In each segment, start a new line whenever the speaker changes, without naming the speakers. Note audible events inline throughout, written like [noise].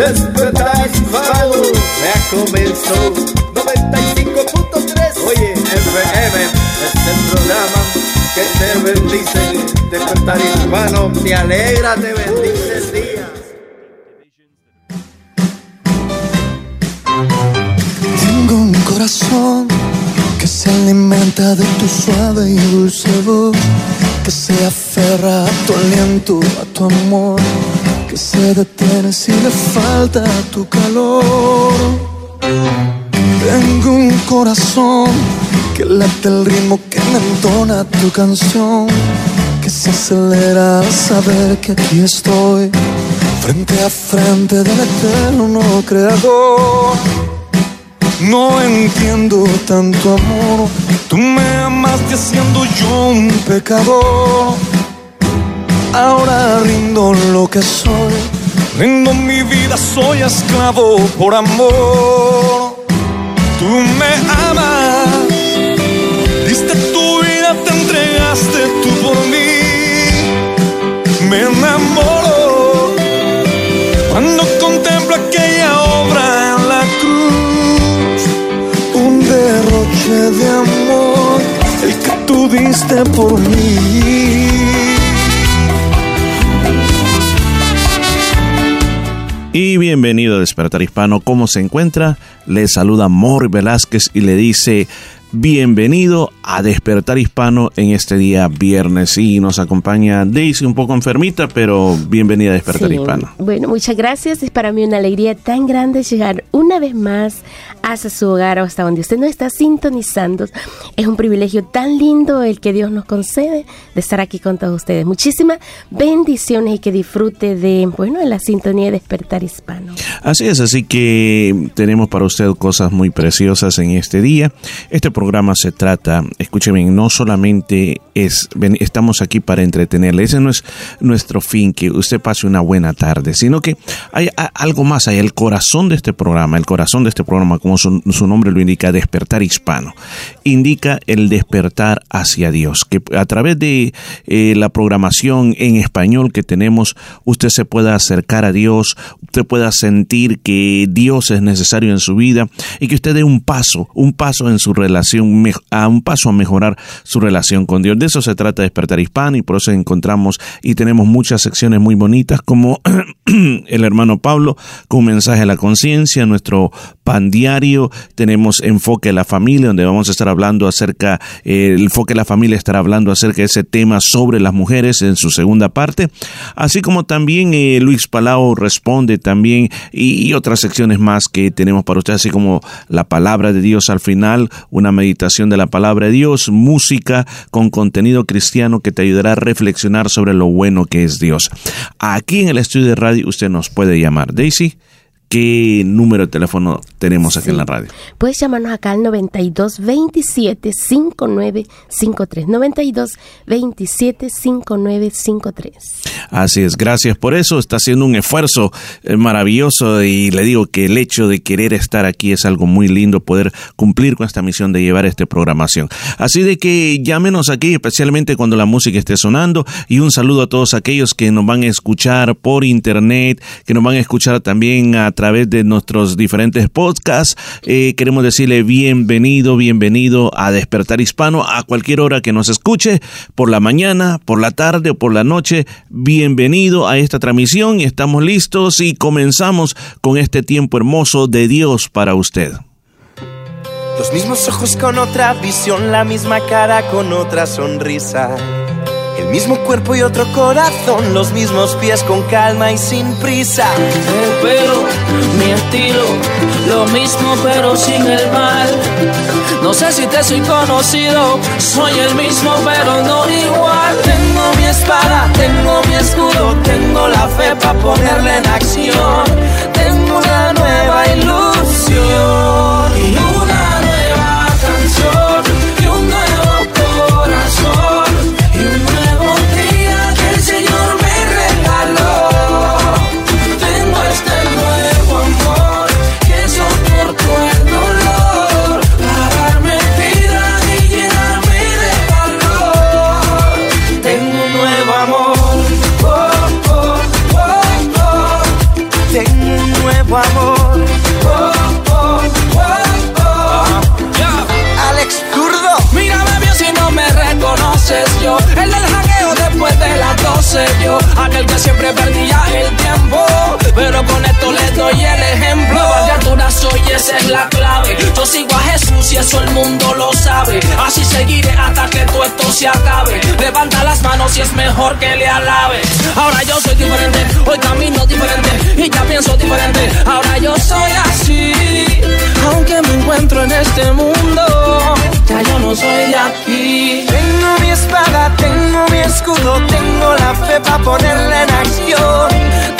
Despertar hispano ya comenzó. 95.3 Oye, FM es el programa que te bendice. Despertar hispano te alegra, te bendice el día.
Tengo un corazón que se alimenta de tu suave y dulce voz que se aferra a tu aliento, a tu amor, que se detiene si le falta tu calor. Tengo un corazón que late el ritmo que me entona tu canción, que se acelera al saber que aquí estoy, frente a frente del eterno creador. No entiendo tanto amor. Tú me amaste siendo yo un pecador. Ahora rindo lo que soy. Rindo mi vida, soy esclavo por amor. Tú me amas. Diste tu vida, te entregaste tú por mí. Me enamoro. Cuando contemplo aquella obra en la cruz. Un derroche de amor. El que tú diste por mí.
Y bienvenido a Despertar Hispano. ¿Cómo se encuentra? Le saluda Mor Velázquez y le dice bienvenido a Despertar Hispano en este día viernes. Y nos acompaña Daisy, un poco enfermita, pero bienvenida a Despertar
Sí,
Hispano.
Bueno, muchas gracias. Es para mí una alegría tan grande llegar una vez más hasta su hogar o hasta donde usted nos está sintonizando. Es un privilegio tan lindo el que Dios nos concede de estar aquí con todos ustedes. Muchísimas bendiciones y que disfrute de, bueno, de la sintonía de Despertar Hispano.
Así es, así que tenemos para usted cosas muy preciosas en este día. Este programa se trata, escúcheme, no solamente es, ven- estamos aquí para entretenerle, ese no es nuestro fin, que usted pase una buena tarde, sino que hay algo más, hay el corazón de este programa, el corazón de este programa, como su, su nombre lo indica, despertar hispano, indica el despertar hacia Dios, que a través de eh, la programación en español que tenemos, usted se pueda acercar a Dios, usted pueda sentir que Dios es necesario en su vida y que usted dé un paso, un paso en su relación, a un paso a mejorar su relación con Dios. De eso se trata Despertar Hispano y por eso encontramos y tenemos muchas secciones muy bonitas como [clears throat] el hermano Pablo con mensaje a la conciencia, nuestro pan diario, tenemos enfoque a la familia donde vamos a estar hablando acerca, eh, el enfoque a la familia estará hablando acerca de ese tema sobre las mujeres en su segunda parte, así como también eh, Luis Palau responde también y, y otras secciones más que tenemos para usted, así como la palabra de Dios al final, una meditación de la palabra de Dios, música con contenido cristiano que te ayudará a reflexionar sobre lo bueno que es Dios. Aquí en el estudio de radio usted nos puede llamar. Daisy, ¿qué número de teléfono tenemos aquí en la radio?
Puedes llamarnos acá al 92 27 5953. 92 27 5953.
Así es, gracias por eso. Está haciendo un esfuerzo eh, maravilloso y le digo que el hecho de querer estar aquí es algo muy lindo, poder cumplir con esta misión de llevar esta programación. Así de que llámenos aquí, especialmente cuando la música esté sonando. Y un saludo a todos aquellos que nos van a escuchar por internet, que nos van a escuchar también a través de nuestros diferentes podcasts. Eh, queremos decirle bienvenido, bienvenido a Despertar Hispano a cualquier hora que nos escuche, por la mañana, por la tarde o por la noche. Bienvenido a esta transmisión y estamos listos y comenzamos con este tiempo hermoso de Dios para usted.
Los mismos ojos con otra visión, la misma cara con otra sonrisa. El mismo cuerpo y otro corazón, los mismos pies con calma y sin prisa.
El pelo, mi estilo, lo mismo pero sin el mal. No sé si te soy conocido, soy el mismo pero no igual. Tengo mi espada, tengo mi escudo, tengo la fe para ponerla en acción. Tengo una nueva ilusión siempre perdía el tiempo Pero con esto les doy el ejemplo. De altura soy, esa es la clave. Yo sigo a Jesús y eso el mundo lo sabe. Así seguiré hasta que todo esto se acabe. Levanta las manos y es mejor que le alabes. Ahora yo soy diferente, hoy camino diferente Y ya pienso diferente, ahora yo soy así Aunque me encuentro en este mundo Ya yo no soy de aquí.
Tengo mi espada, tengo mi escudo, tengo la fe para ponerla en acción.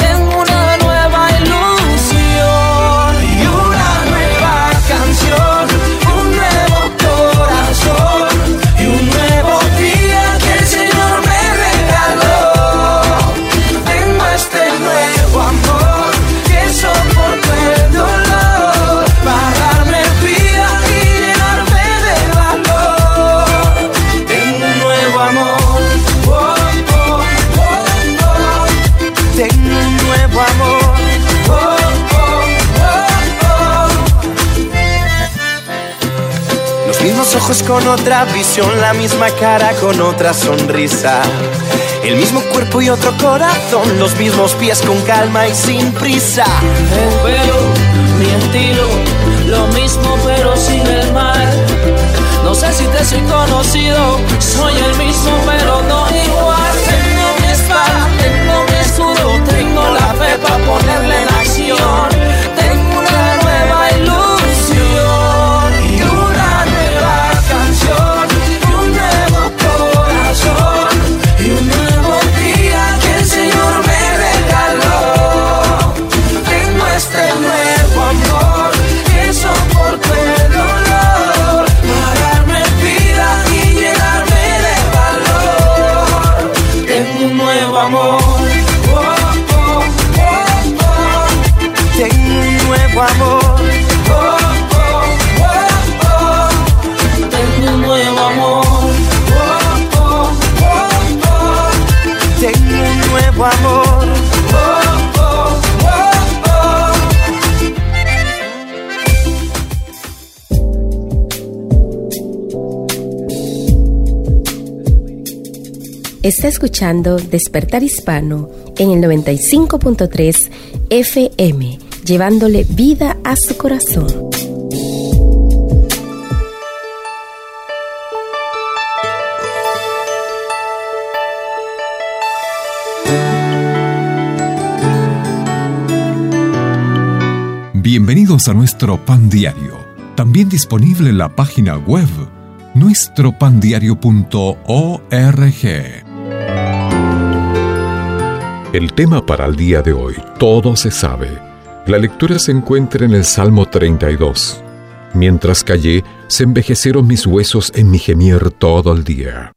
Con otra visión, la misma cara con otra sonrisa. El mismo cuerpo y otro corazón, los mismos pies con calma y sin prisa.
El pelo, lo mismo pero sin el mal. No sé si te soy conocido, soy el mismo pero no igual. Tengo mi espada, tengo mi escudo, tengo la fe para ponerla en acción.
Está escuchando Despertar Hispano en el 95.3 FM, llevándole vida a su corazón.
Bienvenidos a nuestro pan diario, también disponible en la página web nuestropandiario.org. El tema para el día de hoy, todo se sabe. La lectura se encuentra en el Salmo 32. Mientras callé, se envejecieron mis huesos en mi gemir todo el día.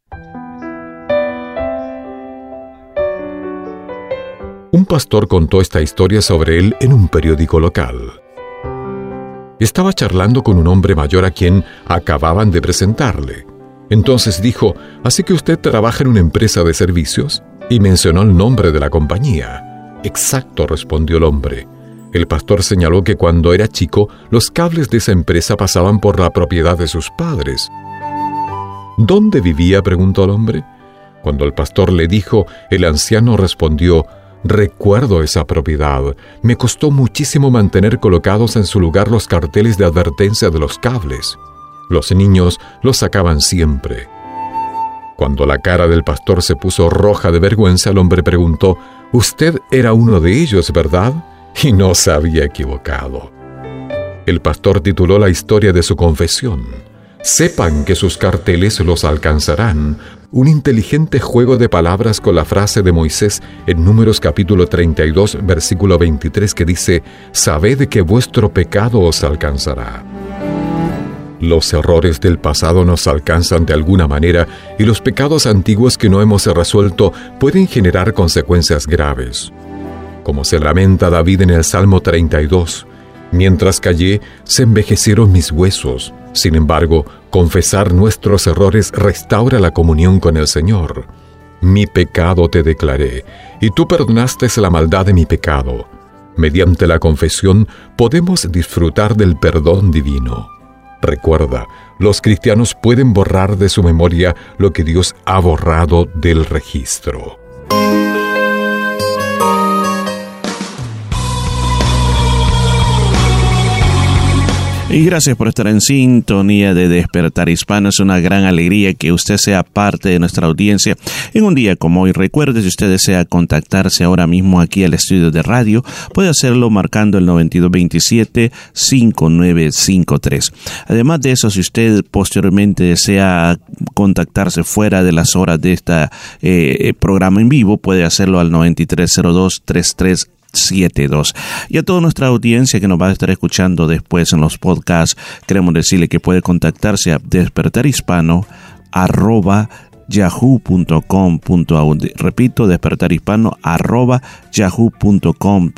Un pastor contó esta historia sobre él en un periódico local. Estaba charlando con un hombre mayor a quien acababan de presentarle. Entonces dijo, ¿así que usted trabaja en una empresa de servicios? Y mencionó el nombre de la compañía. Exacto, respondió el hombre. El pastor señaló que cuando era chico, los cables de esa empresa pasaban por la propiedad de sus padres. ¿Dónde vivía? preguntó el hombre. Cuando el pastor le dijo, el anciano respondió, Recuerdo esa propiedad. Me costó muchísimo mantener colocados en su lugar los carteles de advertencia de los cables. Los niños los sacaban siempre. Cuando la cara del pastor se puso roja de vergüenza, el hombre preguntó, Usted era uno de ellos, ¿verdad? Y no se había equivocado. El pastor tituló la historia de su confesión. Sepan que sus carteles los alcanzarán. Un inteligente juego de palabras con la frase de Moisés en Números capítulo 32, versículo 23 que dice, Sabed que vuestro pecado os alcanzará. Los errores del pasado nos alcanzan de alguna manera y los pecados antiguos que no hemos resuelto pueden generar consecuencias graves. Como se lamenta David en el Salmo 32, mientras callé, se envejecieron mis huesos. Sin embargo, confesar nuestros errores restaura la comunión con el Señor. Mi pecado te declaré, y tú perdonaste la maldad de mi pecado. Mediante la confesión podemos disfrutar del perdón divino. Recuerda, los cristianos pueden borrar de su memoria lo que Dios ha borrado del registro.
Y gracias por estar en sintonía de Despertar Hispano. Es una gran alegría que usted sea parte de nuestra audiencia en un día como hoy. Recuerde, si usted desea contactarse ahora mismo aquí al estudio de radio, puede hacerlo marcando el 9227-5953. Además de eso, si usted posteriormente desea contactarse fuera de las horas de este programa en vivo, puede hacerlo al 9302 33 72. Y a toda nuestra audiencia que nos va a estar escuchando después en los podcasts, queremos decirle que puede contactarse a despertarhispano arroba yahoo.com.au. Repito, despertarhispano arroba yahoo.com.au.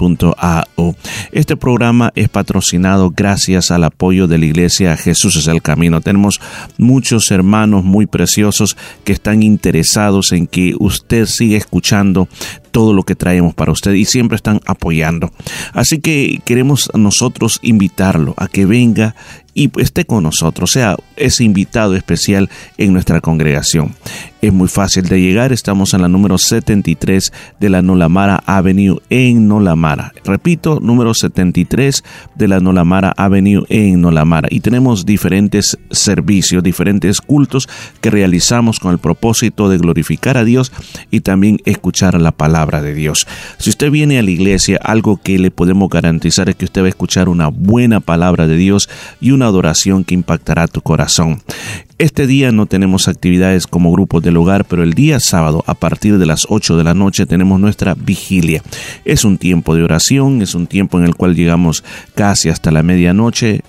Este programa es patrocinado gracias al apoyo de la iglesia Jesús es el Camino. Tenemos muchos hermanos muy preciosos que están interesados en que usted siga escuchando todo lo que traemos para usted y siempre están apoyando. Así que queremos nosotros invitarlo a que venga y esté con nosotros, sea ese invitado especial en nuestra congregación. Es muy fácil de llegar, estamos en la número 73 de la Nolamara Avenue en Nolamara. Repito, número 73 de la Nolamara Avenue en Nolamara. Y tenemos diferentes servicios, diferentes cultos que realizamos con el propósito de glorificar a Dios y también escuchar la palabra de Dios. Si usted viene a la iglesia, algo que le podemos garantizar es que usted va a escuchar una buena palabra de Dios y una adoración que impactará tu corazón. Este día no tenemos actividades como grupos del hogar, pero el día sábado a partir de las 8 de la noche tenemos nuestra vigilia. Es un tiempo de oración, es un tiempo en el cual llegamos casi hasta la medianoche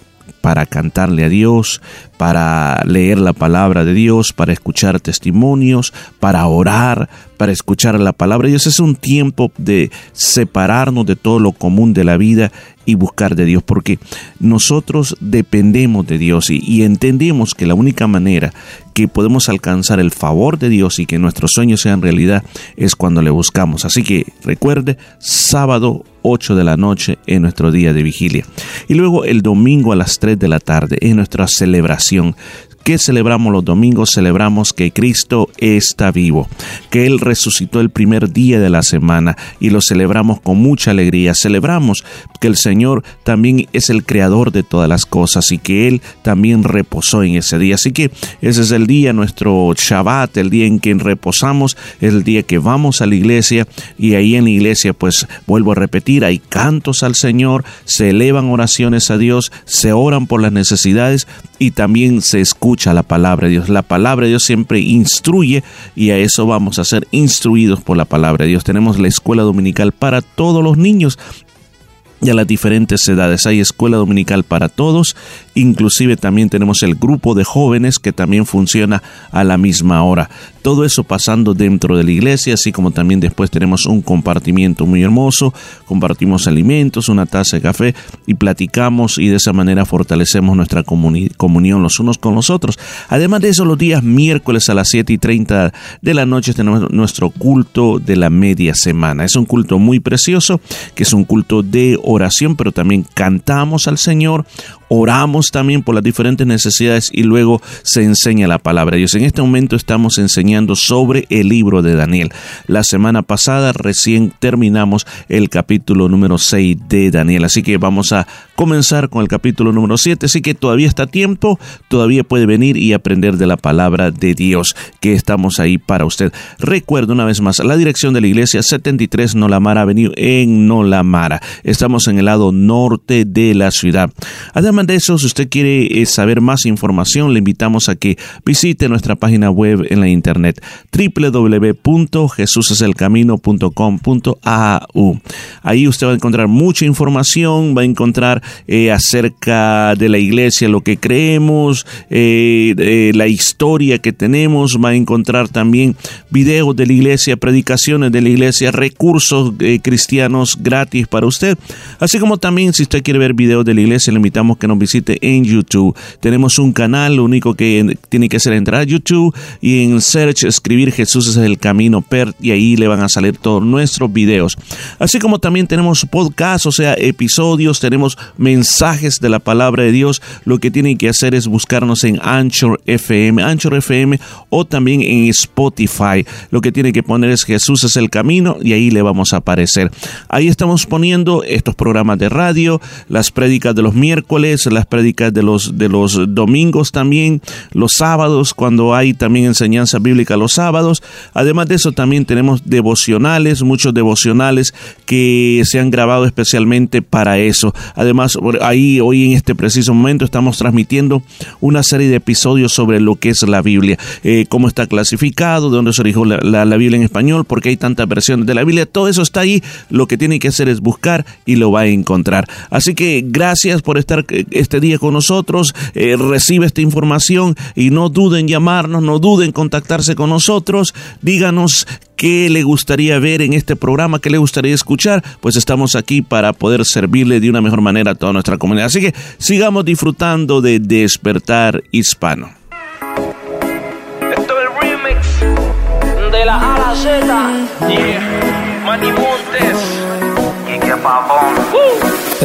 para cantarle a Dios, para leer la palabra de Dios, para escuchar testimonios, para orar, para escuchar la palabra de Dios. Es un tiempo de separarnos de todo lo común de la vida y buscar de Dios, porque nosotros dependemos de Dios y, entendemos que la única manera que podemos alcanzar el favor de Dios y que nuestros sueños sean realidad es cuando le buscamos. Así que recuerde, sábado 8 de la noche en nuestro día de vigilia. Y luego el domingo a las 3 de la tarde en nuestra celebración ¿Qué celebramos los domingos? Celebramos que Cristo está vivo, que Él resucitó el primer día de la semana y lo celebramos con mucha alegría. Celebramos que el Señor también es el creador de todas las cosas y que Él también reposó en ese día. Así que ese es el día, nuestro Shabbat, el día en que reposamos, el día que vamos a la iglesia y ahí en la iglesia pues vuelvo a repetir, hay cantos al Señor, se elevan oraciones a Dios, se oran por las necesidades y también se escucha la palabra de Dios. La palabra de Dios siempre instruye y a eso vamos a ser instruidos por la palabra de Dios. Tenemos la escuela dominical para todos los niños y a las diferentes edades. Hay escuela dominical para todos, inclusive también tenemos el grupo de jóvenes que también funciona a la misma hora. Todo eso pasando dentro de la iglesia, así como también después tenemos un compartimiento muy hermoso, compartimos alimentos, una taza de café y platicamos y de esa manera fortalecemos nuestra comunión los unos con los otros. Además de eso, los días miércoles a las 7 y 30 de la noche tenemos nuestro culto de la media semana. Es un culto muy precioso, que es un culto de oración, pero también cantamos al Señor, oramos también por las diferentes necesidades y luego se enseña la palabra de Dios. En este momento estamos enseñando sobre el libro de Daniel. La semana pasada recién terminamos el capítulo número 6 de Daniel, así que vamos a comenzar con el capítulo número 7, así que todavía está tiempo, todavía puede venir y aprender de la palabra de Dios, que estamos ahí para usted. Recuerdo una vez más la dirección de la iglesia 73 Nolamara Avenue en Nolamara. Estamos en el lado norte de la ciudad. Además de eso, si usted quiere eh, saber más información, le invitamos a que visite nuestra página web en la internet www.jesuseselcamino.com.au. Ahí usted va a encontrar mucha información, va a encontrar eh, acerca de la iglesia, lo que creemos, eh, la historia que tenemos, va a encontrar también videos de la iglesia, predicaciones de la iglesia, recursos cristianos gratis para usted. Así como también si usted quiere ver videos de la iglesia, le invitamos que nos visite en YouTube. Tenemos un canal, lo único que tiene que hacer es entrar a YouTube y en search escribir Jesús es el camino per y ahí le van a salir todos nuestros videos. Así como también tenemos podcasts, o sea, episodios, tenemos mensajes de la palabra de Dios. Lo que tiene que hacer es buscarnos en Anchor FM, Anchor FM o también en Spotify. Lo que tiene que poner es Jesús es el camino y ahí le vamos a aparecer. Ahí estamos poniendo estos programas de radio, las prédicas de los miércoles, las prédicas de los, de los domingos también, los sábados, cuando hay también enseñanza bíblica los sábados. Además de eso también tenemos devocionales, muchos devocionales que se han grabado especialmente para eso. Además, ahí hoy en este preciso momento estamos transmitiendo una serie de episodios sobre lo que es la Biblia, eh, cómo está clasificado, de dónde se originó la, la, Biblia en español, porque hay tantas versiones de la Biblia, todo eso está ahí, lo que tiene que hacer es buscar y lo va a encontrar. Así que gracias por estar este día con nosotros, eh, recibe esta información y no duden en llamarnos, no duden en contactarse con nosotros, díganos qué le gustaría ver en este programa, qué le gustaría escuchar, pues estamos aquí para poder servirle de una mejor manera a toda nuestra comunidad. Así que sigamos disfrutando de Despertar Hispano.
Esto es el remix de la A la Z. Yeah. Manny Montes. Y que pavón.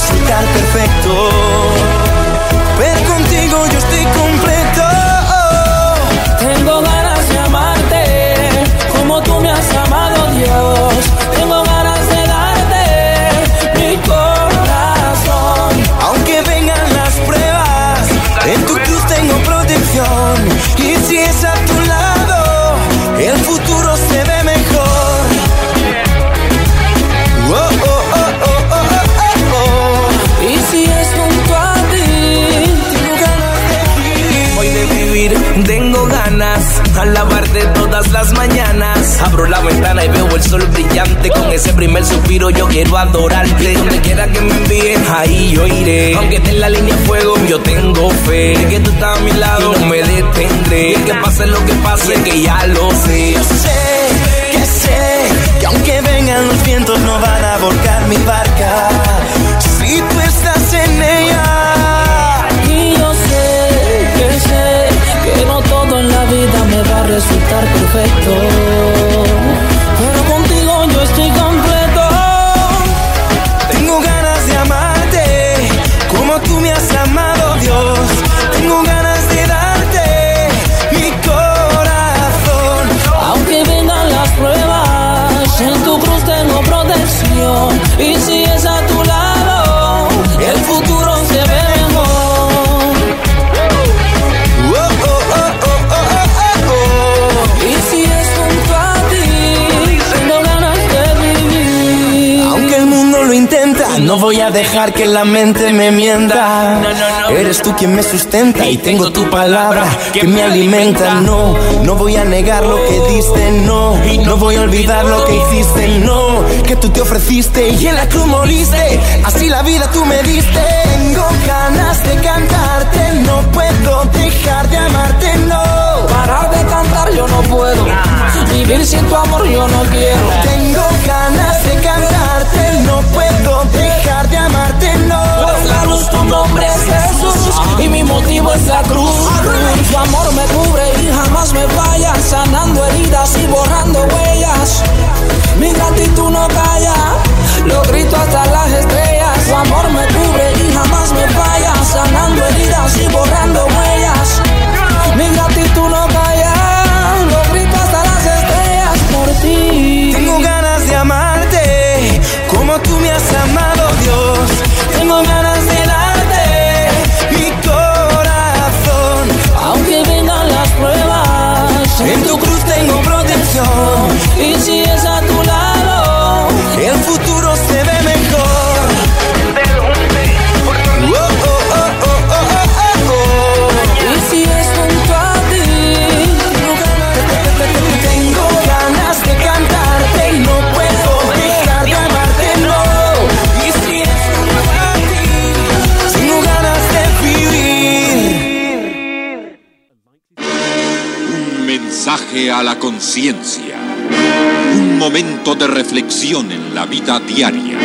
resultar perfecto.
Ganas.
Alabarte todas las mañanas. Abro la ventana y veo el sol brillante. Con ese primer suspiro yo quiero adorarte. Donde quiera que me envíen, ahí yo iré. Aunque esté en la línea de fuego, yo tengo fe. Que tú estás a mi lado, no me detendré. Que pase lo que pase, que ya lo sé. Yo sé, que sé, que aunque vengan los vientos, no van a volcar mi barca. Si tú estás
resultar perfecto.
Voy a dejar que la mente me mienta. Eres tú quien me sustenta y tengo tu palabra que me alimenta. No, no voy a negar lo que diste. No, no voy a olvidar lo que hiciste. No, que tú te ofreciste y en la cruz moriste. Así la vida tú me diste. Tengo ganas de cantarte. No puedo dejar de amarte. No,
parar de cantar yo no puedo. Vivir sin tu amor yo no quiero.
Tengo ganas de cantarte. No puedo dejar
la tu nombre es Jesús y mi motivo es la cruz. Tu amor me cubre y jamás me falla, sanando heridas y borrando huellas. Mi gratitud no calla, lo grito hasta las estrellas. Tu amor me cubre y jamás me falla, sanando heridas y borrando huellas. A
la conciencia. Un momento de reflexión en la vida diaria.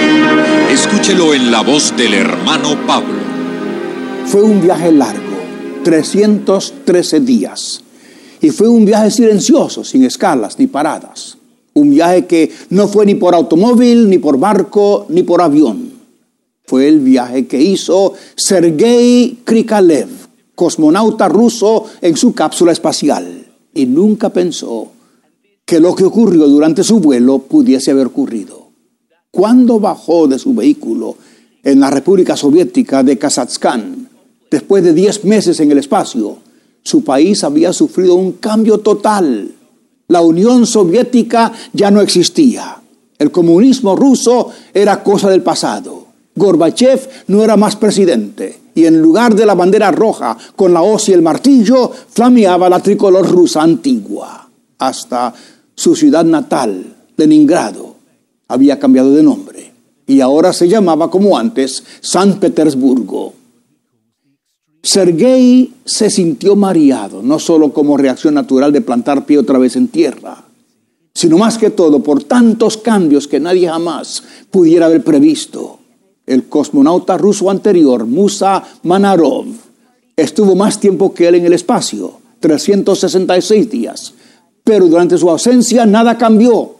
Escúchelo en la voz del hermano Pablo.
Fue un viaje largo, 313 días. Y fue un viaje silencioso, sin escalas ni paradas. Un viaje que no fue ni por automóvil, ni por barco, ni por avión. Fue el viaje que hizo Sergei Krikalev, cosmonauta ruso en su cápsula espacial. Y nunca pensó que lo que ocurrió durante su vuelo pudiese haber ocurrido. Cuando bajó de su vehículo en la República Soviética de Kazajstán, después de 10 meses en el espacio, su país había sufrido un cambio total. La Unión Soviética ya no existía. El comunismo ruso era cosa del pasado. Gorbachev no era más presidente. Y en lugar de la bandera roja con la hoz y el martillo, flameaba la tricolor rusa antigua. Hasta su ciudad natal, Leningrado, había cambiado de nombre. Y ahora se llamaba como antes San Petersburgo. Sergei se sintió mareado, no solo como reacción natural de plantar pie otra vez en tierra, sino más que todo por tantos cambios que nadie jamás pudiera haber previsto. El cosmonauta ruso anterior, Musa Manarov, estuvo más tiempo que él en el espacio, 366 días, pero durante su ausencia nada cambió.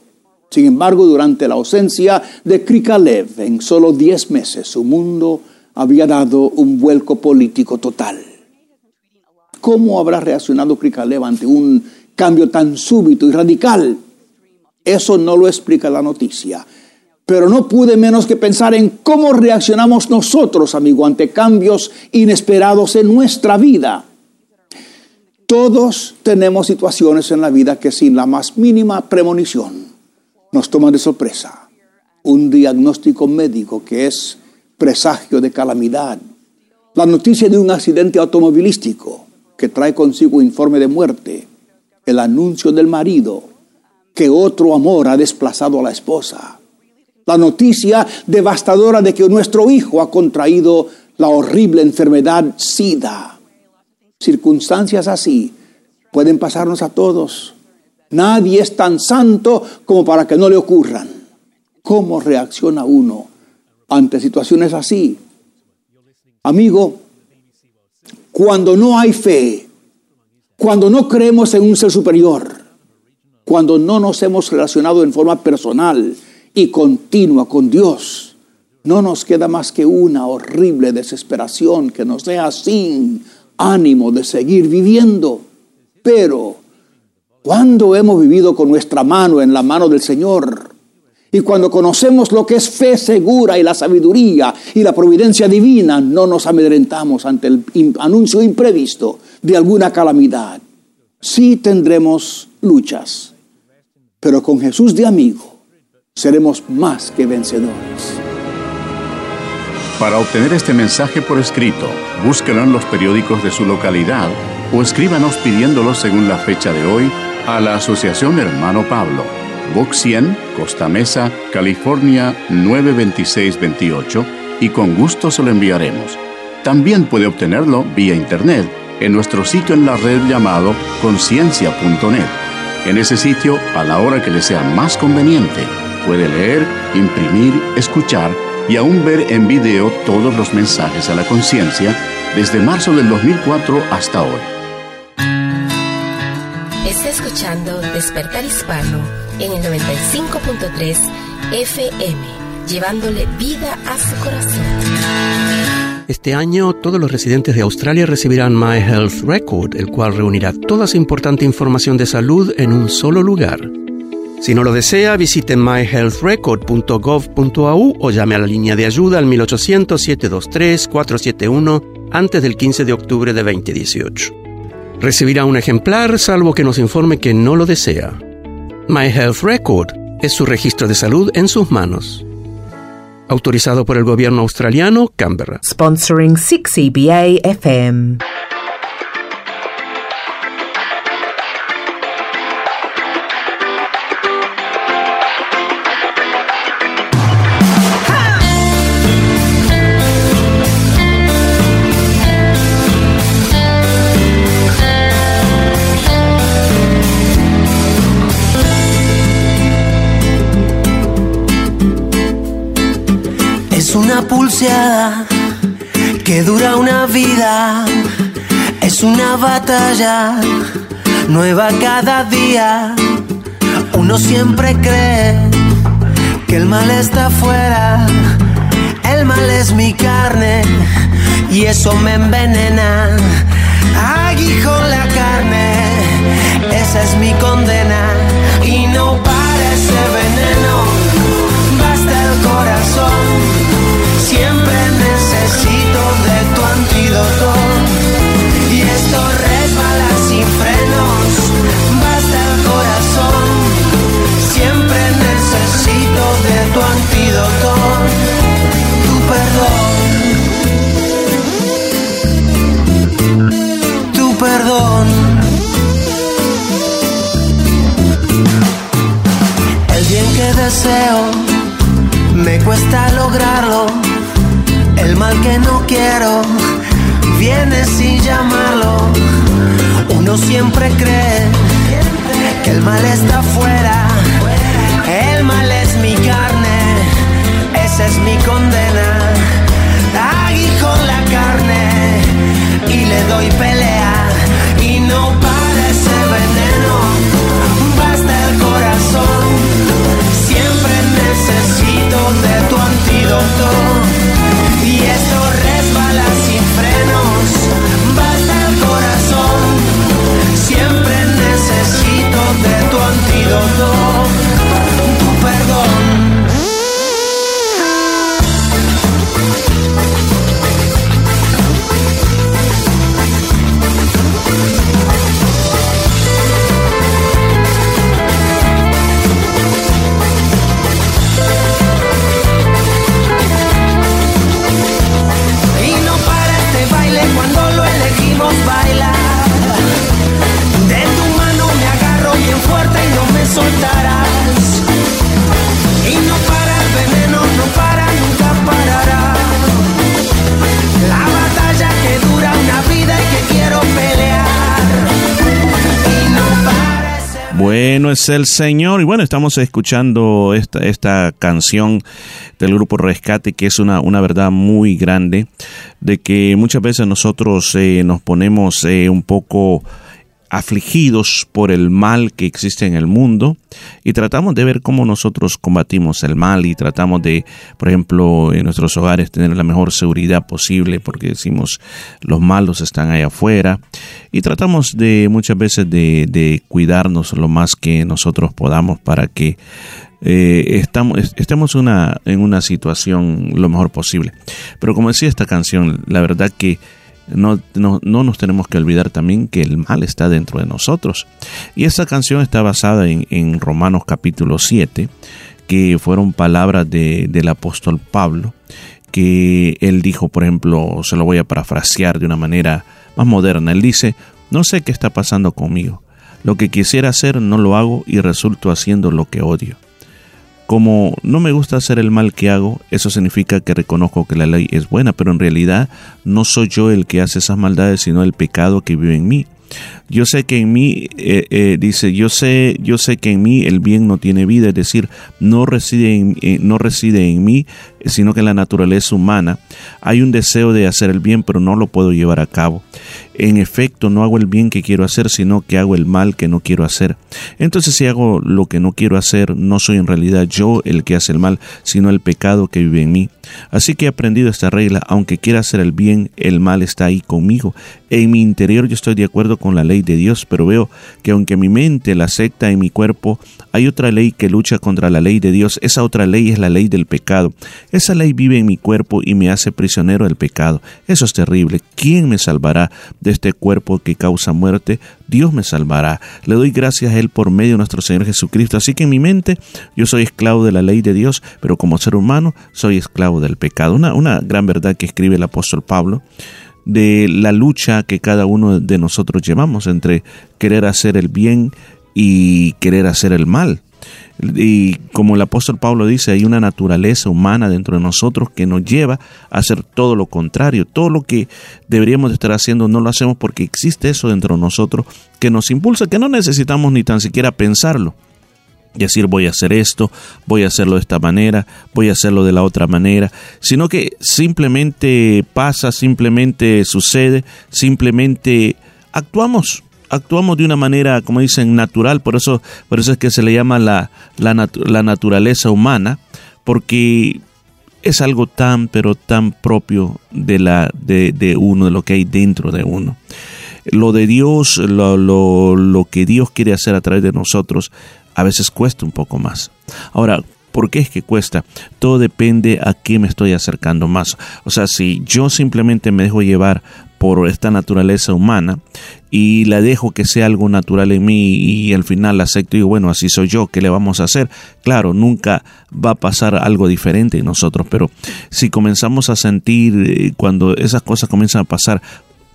Sin embargo, durante la ausencia de Krikalev, en solo 10 meses, su mundo había dado un vuelco político total. ¿Cómo habrá reaccionado Krikalev ante un cambio tan súbito y radical? Eso no lo explica la noticia. Pero no pude menos que pensar en cómo reaccionamos nosotros, amigo, ante cambios inesperados en nuestra vida. Todos tenemos situaciones en la vida que sin la más mínima premonición nos toman de sorpresa. Un diagnóstico médico que es presagio de calamidad. La noticia de un accidente automovilístico que trae consigo informe de muerte. El anuncio del marido que otro amor ha desplazado a la esposa. La noticia devastadora de que nuestro hijo ha contraído la horrible enfermedad SIDA. Circunstancias así pueden pasarnos a todos. Nadie es tan santo como para que no le ocurran. ¿Cómo reacciona uno ante situaciones así? Amigo, cuando no hay fe, cuando no creemos en un ser superior, cuando no nos hemos relacionado en forma personal y continua con Dios, no nos queda más que una horrible desesperación que nos deja sin ánimo de seguir viviendo. Pero cuando hemos vivido con nuestra mano en la mano del Señor y cuando conocemos lo que es fe segura y la sabiduría y la providencia divina, no nos amedrentamos ante el anuncio imprevisto de alguna calamidad. Sí tendremos luchas, pero con Jesús de amigo seremos más que vencedores.
Para obtener este mensaje por escrito, búsquelo en los periódicos de su localidad o escríbanos pidiéndolo según la fecha de hoy a la Asociación Hermano Pablo, Box 100, Costa Mesa, California 92628 y con gusto se lo enviaremos. También puede obtenerlo vía internet en nuestro sitio en la red llamado conciencia.net. En ese sitio, a la hora que le sea más conveniente, puede leer, imprimir, escuchar y aún ver en video todos los mensajes a la conciencia desde marzo del 2004 hasta hoy.
Está escuchando Despertar Hispano en el 95.3 FM, llevándole vida a su corazón.
Este año todos los residentes de Australia recibirán My Health Record, el cual reunirá toda su importante información de salud en un solo lugar. Si no lo desea, visite myhealthrecord.gov.au o llame a la línea de ayuda al 1800-723-471 antes del 15 de octubre de 2018. Recibirá un ejemplar salvo que nos informe que no lo desea. My Health Record es su registro de salud en sus manos. Autorizado por el gobierno australiano, Canberra.
Sponsoring 6EBA FM.
Que dura una vida. Es una batalla nueva cada día. Uno siempre cree que el mal está afuera. El mal es mi carne y eso me envenena. Aguijón la carne, esa es mi condena. Y no parece veneno, necesito de tu antídoto. Y esto resbala sin frenos. Basta el corazón. Siempre necesito de tu antídoto. Tu perdón. Tu perdón. El bien que deseo me cuesta lograrlo el mal que no quiero viene sin llamarlo. Uno siempre cree que el mal está afuera. El mal es mi carne, esa es mi condena. con la carne y le doy pelea y no parece veneno. Basta el corazón, siempre necesito
es el Señor. Y bueno, estamos escuchando esta, esta canción del grupo Rescate, que es una, una verdad muy grande, de que muchas veces nosotros eh, nos ponemos eh, un poco afligidos por el mal que existe en el mundo y tratamos de ver cómo nosotros combatimos el mal y tratamos de, por ejemplo, en nuestros hogares tener la mejor seguridad posible porque decimos los malos están ahí afuera y tratamos de muchas veces de, cuidarnos lo más que nosotros podamos para que eh, estamos, estemos en una situación lo mejor posible. Pero como decía esta canción, la verdad que no, no, nos tenemos que olvidar también que el mal está dentro de nosotros. Y esta canción está basada en, Romanos capítulo 7, que fueron palabras del apóstol Pablo, que él dijo, por ejemplo, se lo voy a parafrasear de una manera más moderna. Él dice, no sé qué está pasando conmigo. Lo que quisiera hacer no lo hago y resulto haciendo lo que odio. Como no me gusta hacer el mal que hago, eso significa que reconozco que la ley es buena, pero en realidad no soy yo el que hace esas maldades, sino el pecado que vive en mí. Yo sé que en mí, eh, eh, dice, yo sé, yo sé que en mí el bien no tiene vida, es decir, no reside en, eh, no reside en mí, sino que en la naturaleza humana. Hay un deseo de hacer el bien, pero no lo puedo llevar a cabo. En efecto, no hago el bien que quiero hacer, sino que hago el mal que no quiero hacer. Entonces, si hago lo que no quiero hacer, no soy en realidad yo el que hace el mal, sino el pecado que vive en mí. Así que he aprendido esta regla, aunque quiera hacer el bien, el mal está ahí conmigo. En mi interior yo estoy de acuerdo con la ley de Dios, pero veo que aunque mi mente la acepta en mi cuerpo, hay otra ley que lucha contra la ley de Dios. Esa otra ley es la ley del pecado. Esa ley vive en mi cuerpo y me hace prisionero del pecado. Eso es terrible. ¿Quién me salvará de este cuerpo que causa muerte? Dios me salvará. Le doy gracias a Él por medio de nuestro Señor Jesucristo. Así que en mi mente yo soy esclavo de la ley de Dios, pero como ser humano soy esclavo del pecado. Una, una gran verdad que escribe el apóstol Pablo de la lucha que cada uno de nosotros llevamos entre querer hacer el bien y querer hacer el mal. Y como el apóstol Pablo dice, hay una naturaleza humana dentro de nosotros que nos lleva a hacer todo lo contrario. Todo lo que deberíamos estar haciendo no lo hacemos porque existe eso dentro de nosotros que nos impulsa, que no necesitamos ni tan siquiera pensarlo decir voy a hacer esto, voy a hacerlo de esta manera, voy a hacerlo de la otra manera, sino que simplemente pasa, simplemente sucede, simplemente actuamos, actuamos de una manera, como dicen, natural, por eso, por eso es que se le llama la, la, naturaleza humana, porque es algo tan, pero tan propio de, la, de, uno, de lo que hay dentro de uno lo de Dios, lo, lo, lo, que Dios quiere hacer a través de nosotros, a veces cuesta un poco más. Ahora, ¿por qué es que cuesta? Todo depende a qué me estoy acercando más. O sea, si yo simplemente me dejo llevar por esta naturaleza humana y la dejo que sea algo natural en mí y al final acepto y digo, bueno, así soy yo, ¿qué le vamos a hacer? Claro, nunca va a pasar algo diferente en nosotros, pero si comenzamos a sentir, eh, cuando esas cosas comienzan a pasar,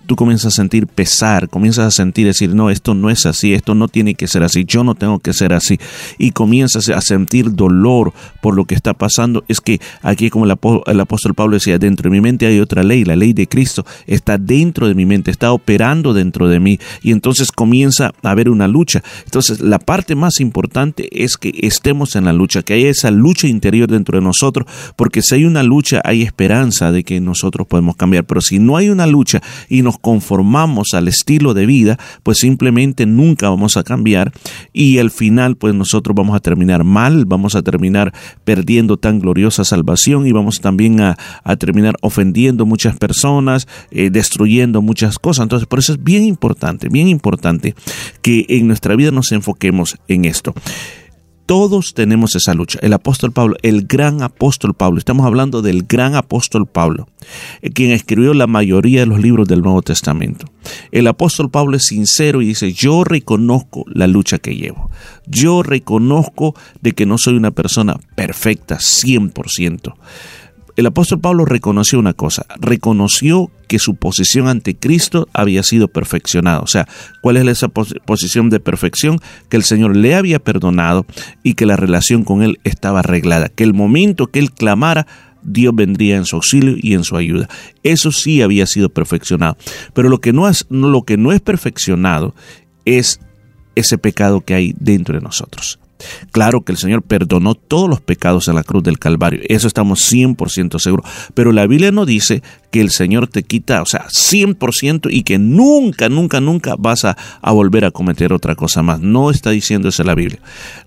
tú comienzas a sentir pesar, comienzas a sentir decir, no, esto no es así, esto no tiene que ser así, yo no tengo que ser así, y comienzas a sentir dolor por lo que está pasando, es que aquí como el, apóstol Pablo decía, dentro de mi mente hay otra ley, la ley de Cristo está dentro de mi mente, está operando dentro de mí, y entonces comienza a haber una lucha. Entonces la parte más importante es que estemos en la lucha, que haya esa lucha interior dentro de nosotros, porque si hay una lucha hay esperanza de que nosotros podemos cambiar, pero si no hay una lucha y nos conformamos al estilo de vida, pues simplemente nunca vamos a cambiar y al final pues nosotros vamos a terminar mal, vamos a terminar perdiendo tan gloriosa salvación y vamos también a, terminar ofendiendo muchas personas, eh, destruyendo muchas cosas. Entonces por eso es bien importante, bien importante que en nuestra vida nos enfoquemos en esto. Todos tenemos esa lucha. El apóstol Pablo, el gran apóstol Pablo, estamos hablando del gran apóstol Pablo, eh, quien escribió la mayoría de los libros del Nuevo Testamento. El apóstol Pablo es sincero y dice, yo reconozco la lucha que llevo. Yo reconozco de que no soy una persona perfecta 100% el apóstol Pablo reconoció una cosa, reconoció que su posición ante Cristo había sido perfeccionada. O sea, ¿cuál es esa posición de perfección? Que el Señor le había perdonado y que la relación con Él estaba arreglada, que el momento que Él clamara, Dios vendría en su auxilio y en su ayuda. Eso sí había sido perfeccionado. Pero lo que no es, lo que no es perfeccionado es ese pecado que hay dentro de nosotros. Claro que el Señor perdonó todos los pecados en la cruz del Calvario, eso estamos 100% seguros, pero la Biblia no dice que el Señor te quita, o sea, 100% y que nunca, nunca, nunca vas a, a volver a cometer otra cosa más. No está diciendo eso la Biblia.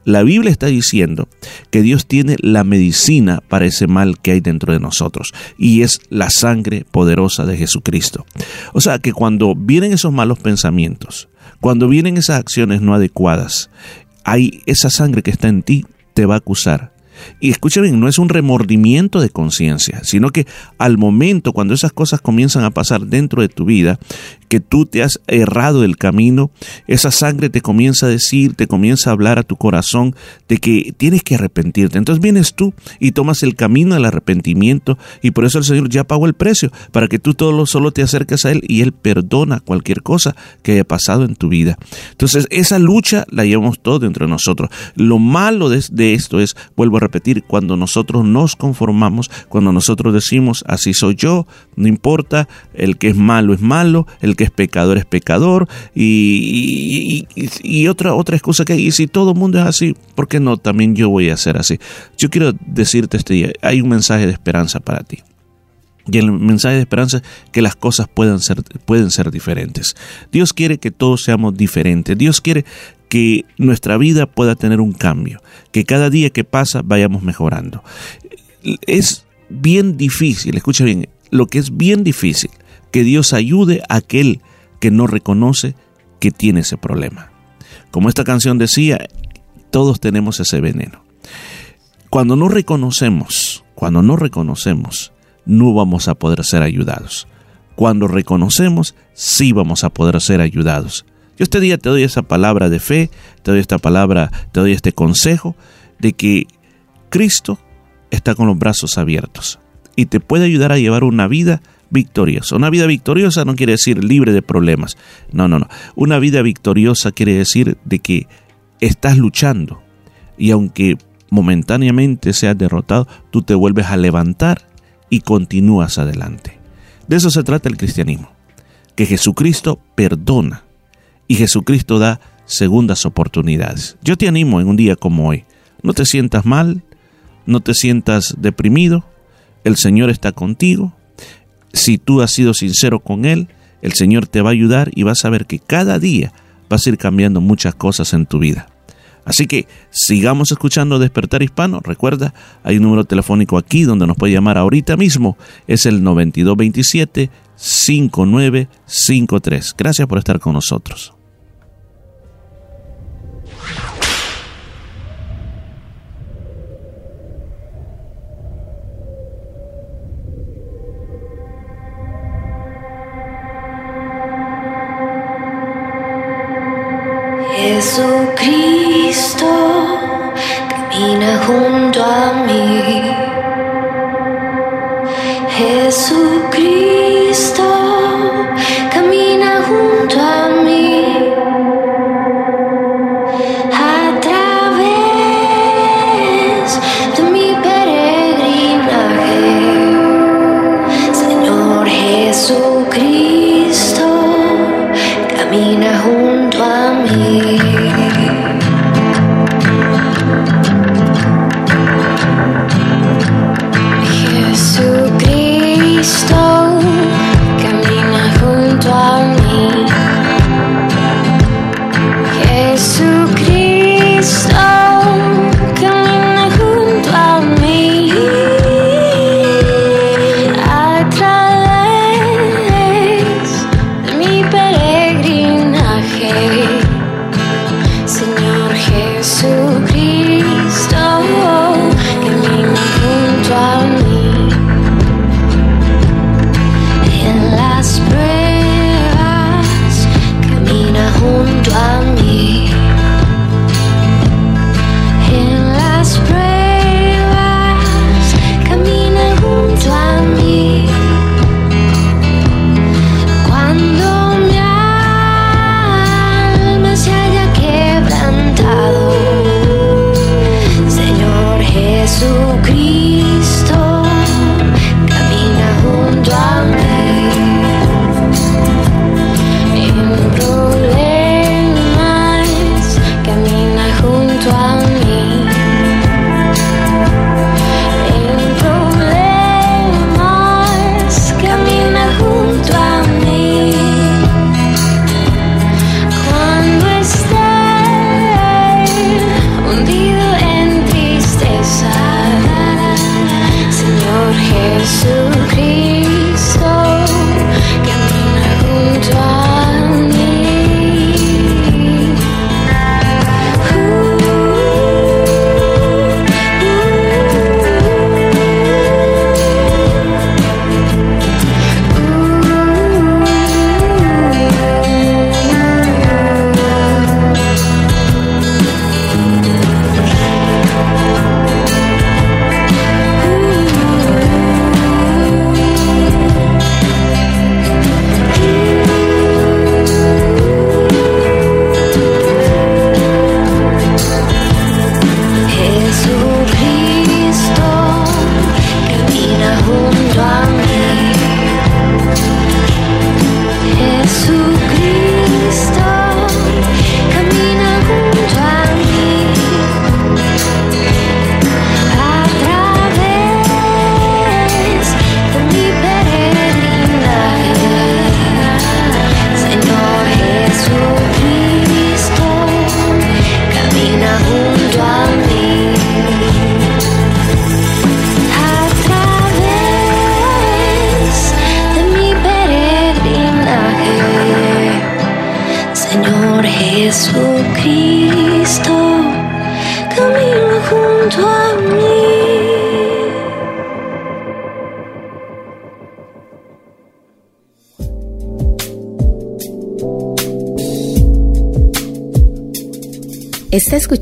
La Biblia está diciendo que Dios tiene la medicina para ese mal que hay dentro de nosotros y es la sangre poderosa de Jesucristo. O sea que cuando vienen esos malos pensamientos, cuando vienen esas acciones no adecuadas, hay esa sangre que está en ti te va a acusar Y escúchame, no es un remordimiento de conciencia, sino que al momento cuando esas cosas comienzan a pasar dentro de tu vida, que tú te has errado del camino, esa sangre te comienza a decir, te comienza a hablar a tu corazón de que tienes que arrepentirte. Entonces vienes tú y tomas el camino del arrepentimiento y por eso el Señor ya pagó el precio, para que tú todo solo te acerques a Él y Él perdona cualquier cosa que haya pasado en tu vida. Entonces esa lucha la llevamos todo entre nosotros. Lo malo de, de esto es, vuelvo a repetir, cuando nosotros nos conformamos, cuando nosotros decimos, así soy yo, no importa, el que es malo es malo, el que es pecador es pecador, y, otra, otra excusa que hay, y si todo el mundo es así, ¿por qué no también yo voy a ser así? Yo quiero decirte este día, hay un mensaje de esperanza para ti. Y el mensaje de esperanza es que las cosas puedan ser, pueden ser diferentes. Dios quiere que todos seamos diferentes. Dios quiere que nuestra vida pueda tener un cambio, que cada día que pasa vayamos mejorando. Es bien difícil, escucha bien, lo que es bien difícil, que Dios ayude a aquel que no reconoce que tiene ese problema. Como esta canción decía, todos tenemos ese veneno. Cuando no reconocemos, cuando no reconocemos, no vamos a poder ser ayudados. Cuando reconocemos, sí vamos a poder ser ayudados. Yo este día te doy esa palabra de fe, te doy esta palabra, te doy este consejo de que Cristo está con los brazos abiertos y te puede ayudar a llevar una vida victoriosa. Una vida victoriosa no quiere decir libre de problemas. No, no, no. Una vida victoriosa quiere decir de que estás luchando y aunque momentáneamente seas derrotado, tú te vuelves a levantar y continúas adelante. De eso se trata el cristianismo, que Jesucristo perdona y Jesucristo da segundas oportunidades. Yo te animo en un día como hoy. No te sientas mal, no te sientas deprimido, el Señor está contigo. Si tú has sido sincero con Él, el Señor te va a ayudar y vas a ver que cada día vas a ir cambiando muchas cosas en tu vida. Así que sigamos escuchando Despertar Hispano. Recuerda, hay un número telefónico aquí donde nos puede llamar ahorita mismo. Es el 9227 5953. Gracias por estar con nosotros.
Jesucristo camina junto a mí.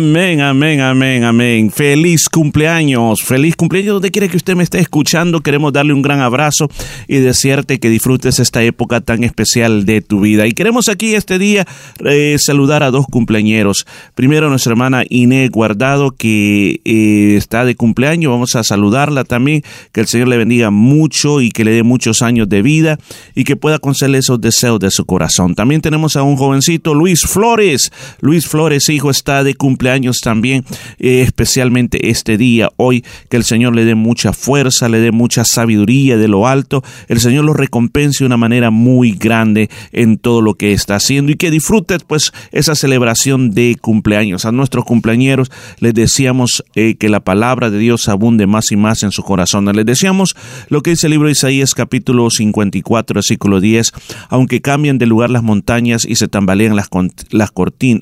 Amén, amén, amén, amén. Feliz cumpleaños, feliz cumpleaños. Donde quiera que usted me esté escuchando, queremos darle un gran abrazo y desearte que disfrutes esta época tan especial de tu vida. Y queremos aquí este día eh, saludar a dos cumpleañeros. Primero nuestra hermana Inés Guardado, que eh, está de cumpleaños. Vamos a saludarla también. Que el Señor le bendiga mucho y que le dé muchos años de vida y que pueda concederle esos deseos de su corazón. También tenemos a un jovencito, Luis Flores. Luis Flores, hijo, está de cumpleaños también, eh, especialmente este día, hoy, que el Señor le dé mucha fuerza, le dé mucha sabiduría de lo alto, el Señor lo recompense de una manera muy grande en todo lo que está haciendo y que disfrute pues esa celebración de cumpleaños. A nuestros cumpleañeros les deseamos eh, que la palabra de Dios abunde más y más en su corazón. Les deseamos lo que dice el libro de Isaías capítulo 54 versículo 10, aunque cambien de lugar las montañas y se tambalean las, las,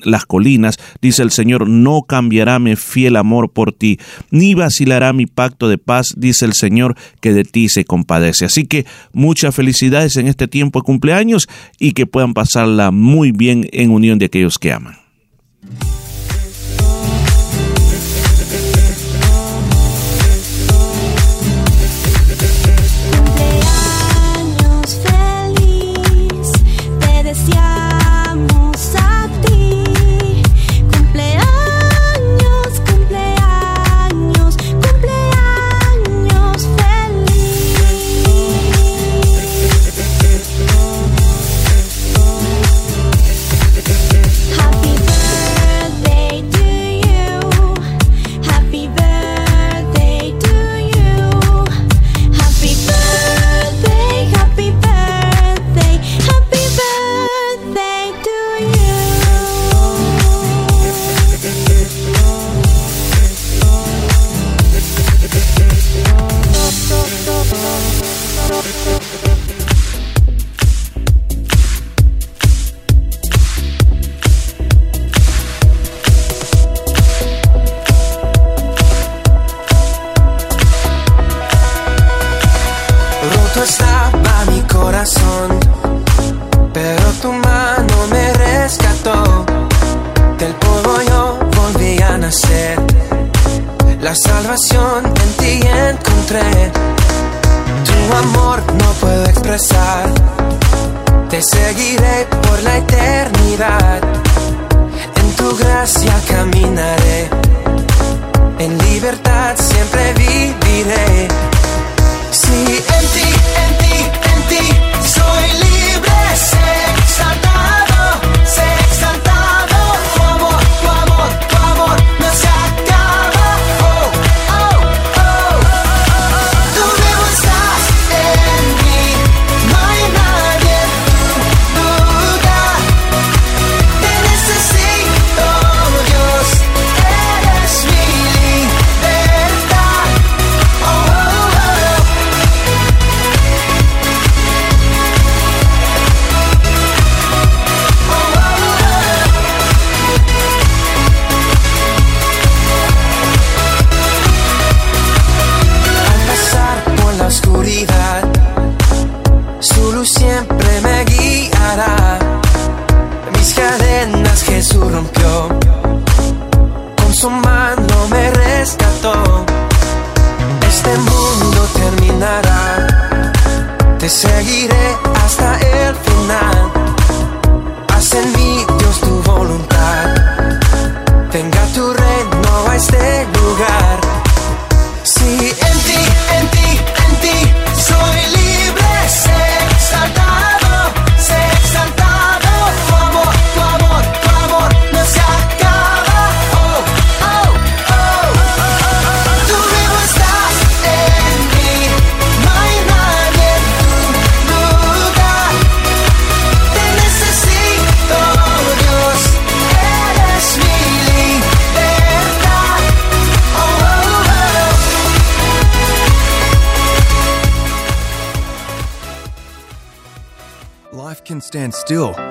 las colinas, dice el Señor, no cambiará mi fiel amor por ti, ni vacilará mi pacto de paz, dice el Señor, que de ti se compadece. Así que muchas felicidades en este tiempo de cumpleaños y que puedan pasarla muy bien en unión de aquellos que aman.
En ti encontré. Tu amor no puedo expresar. Te seguiré por la eternidad. En tu gracia caminaré. En libertad siempre viviré. Sí, en ti, en ti,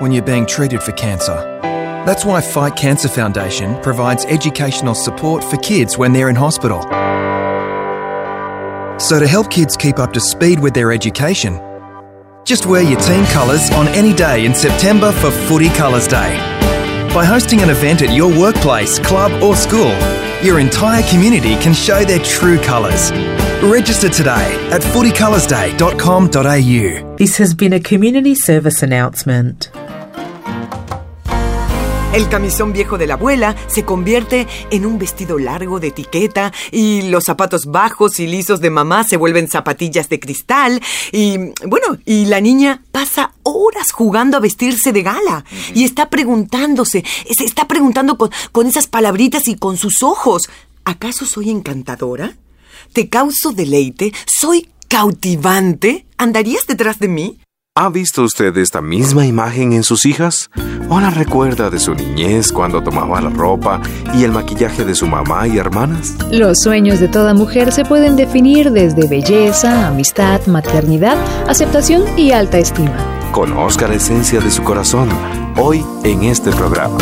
when you're being treated for cancer. That's why Fight Cancer Foundation provides educational support for kids when they're in hospital. So, to help kids keep up to speed with their education, just wear your team colours on any day in September for Footy Colours Day. By hosting an event at your workplace, club, or school, your entire community can show their true colours. Register today at footycolorsday.com.au.
This has been a community service announcement.
El camisón viejo de la abuela se convierte en un vestido largo de etiqueta y los zapatos bajos y lisos de mamá se vuelven zapatillas de cristal y bueno, y la niña pasa horas jugando a vestirse de gala y está preguntándose, se está preguntando con, con esas palabritas y con sus ojos, ¿acaso soy encantadora? ¿Te causo deleite? ¿Soy cautivante? ¿Andarías detrás de mí?
¿Ha visto usted esta misma imagen en sus hijas? ¿O la recuerda de su niñez cuando tomaba la ropa y el maquillaje de su mamá y hermanas?
Los sueños de toda mujer se pueden definir desde belleza, amistad, maternidad, aceptación y alta estima.
Conozca la esencia de su corazón hoy en este programa.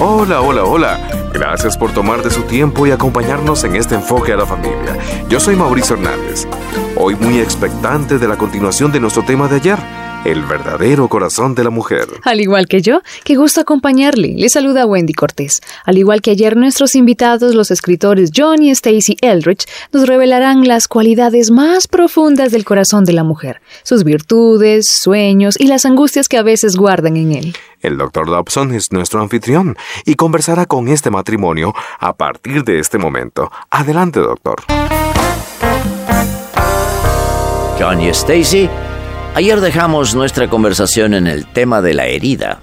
Hola, hola, hola. Gracias por tomar de su tiempo y acompañarnos en este enfoque a la familia. Yo soy Mauricio Hernández. Hoy muy expectante de la continuación de nuestro tema de ayer, el verdadero corazón de la mujer.
Al igual que yo, qué gusto acompañarle. Le saluda Wendy Cortés. Al igual que ayer, nuestros invitados, los escritores John y Stacy Eldridge, nos revelarán las cualidades más profundas del corazón de la mujer, sus virtudes, sueños y las angustias que a veces guardan en él.
El Dr. Dobson es nuestro anfitrión y conversará con este matrimonio a partir de este momento. Adelante, doctor.
John y Stacy, ayer dejamos nuestra conversación en el tema de la herida.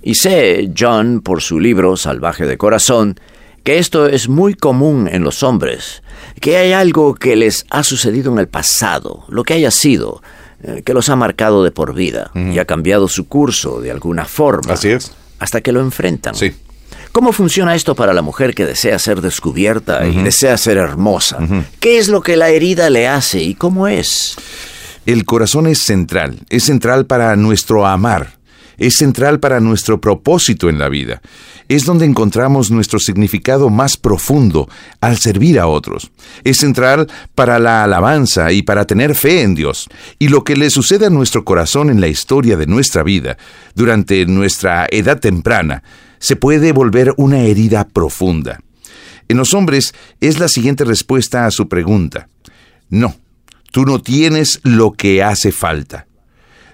Y sé, John, por su libro Salvaje de Corazón, que esto es muy común en los hombres, que hay algo que les ha sucedido en el pasado, lo que haya sido, eh, que los ha marcado de por vida y ha cambiado su curso de alguna forma. Así es. Hasta que lo enfrentan. Sí. ¿Cómo funciona esto para la mujer que desea ser descubierta y desea ser hermosa? ¿Qué es lo que la herida le hace y cómo es?
El corazón es central, es central para nuestro amar, es central para nuestro propósito en la vida. Es donde encontramos nuestro significado más profundo al servir a otros. Es central para la alabanza y para tener fe en Dios. Y lo que le sucede a nuestro corazón en la historia de nuestra vida, durante nuestra edad temprana, se puede volver una herida profunda. En los hombres es la siguiente respuesta a su pregunta. No, tú no tienes lo que hace falta.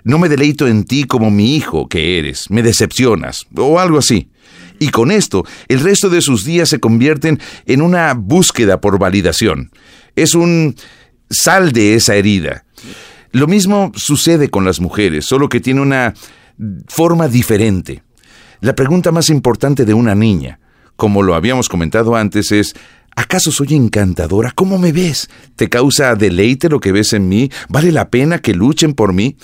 No me deleito en ti como mi hijo que eres, me decepcionas, o algo así. Y con esto, el resto de sus días se convierten en una búsqueda por validación. Es un sal de esa herida. Lo mismo sucede con las mujeres, solo que tiene una forma diferente. La pregunta más importante de una niña, como lo habíamos comentado antes, es ¿Acaso soy encantadora? ¿Cómo me ves? ¿Te causa deleite lo que ves en mí? ¿Vale la pena que luchen por mí?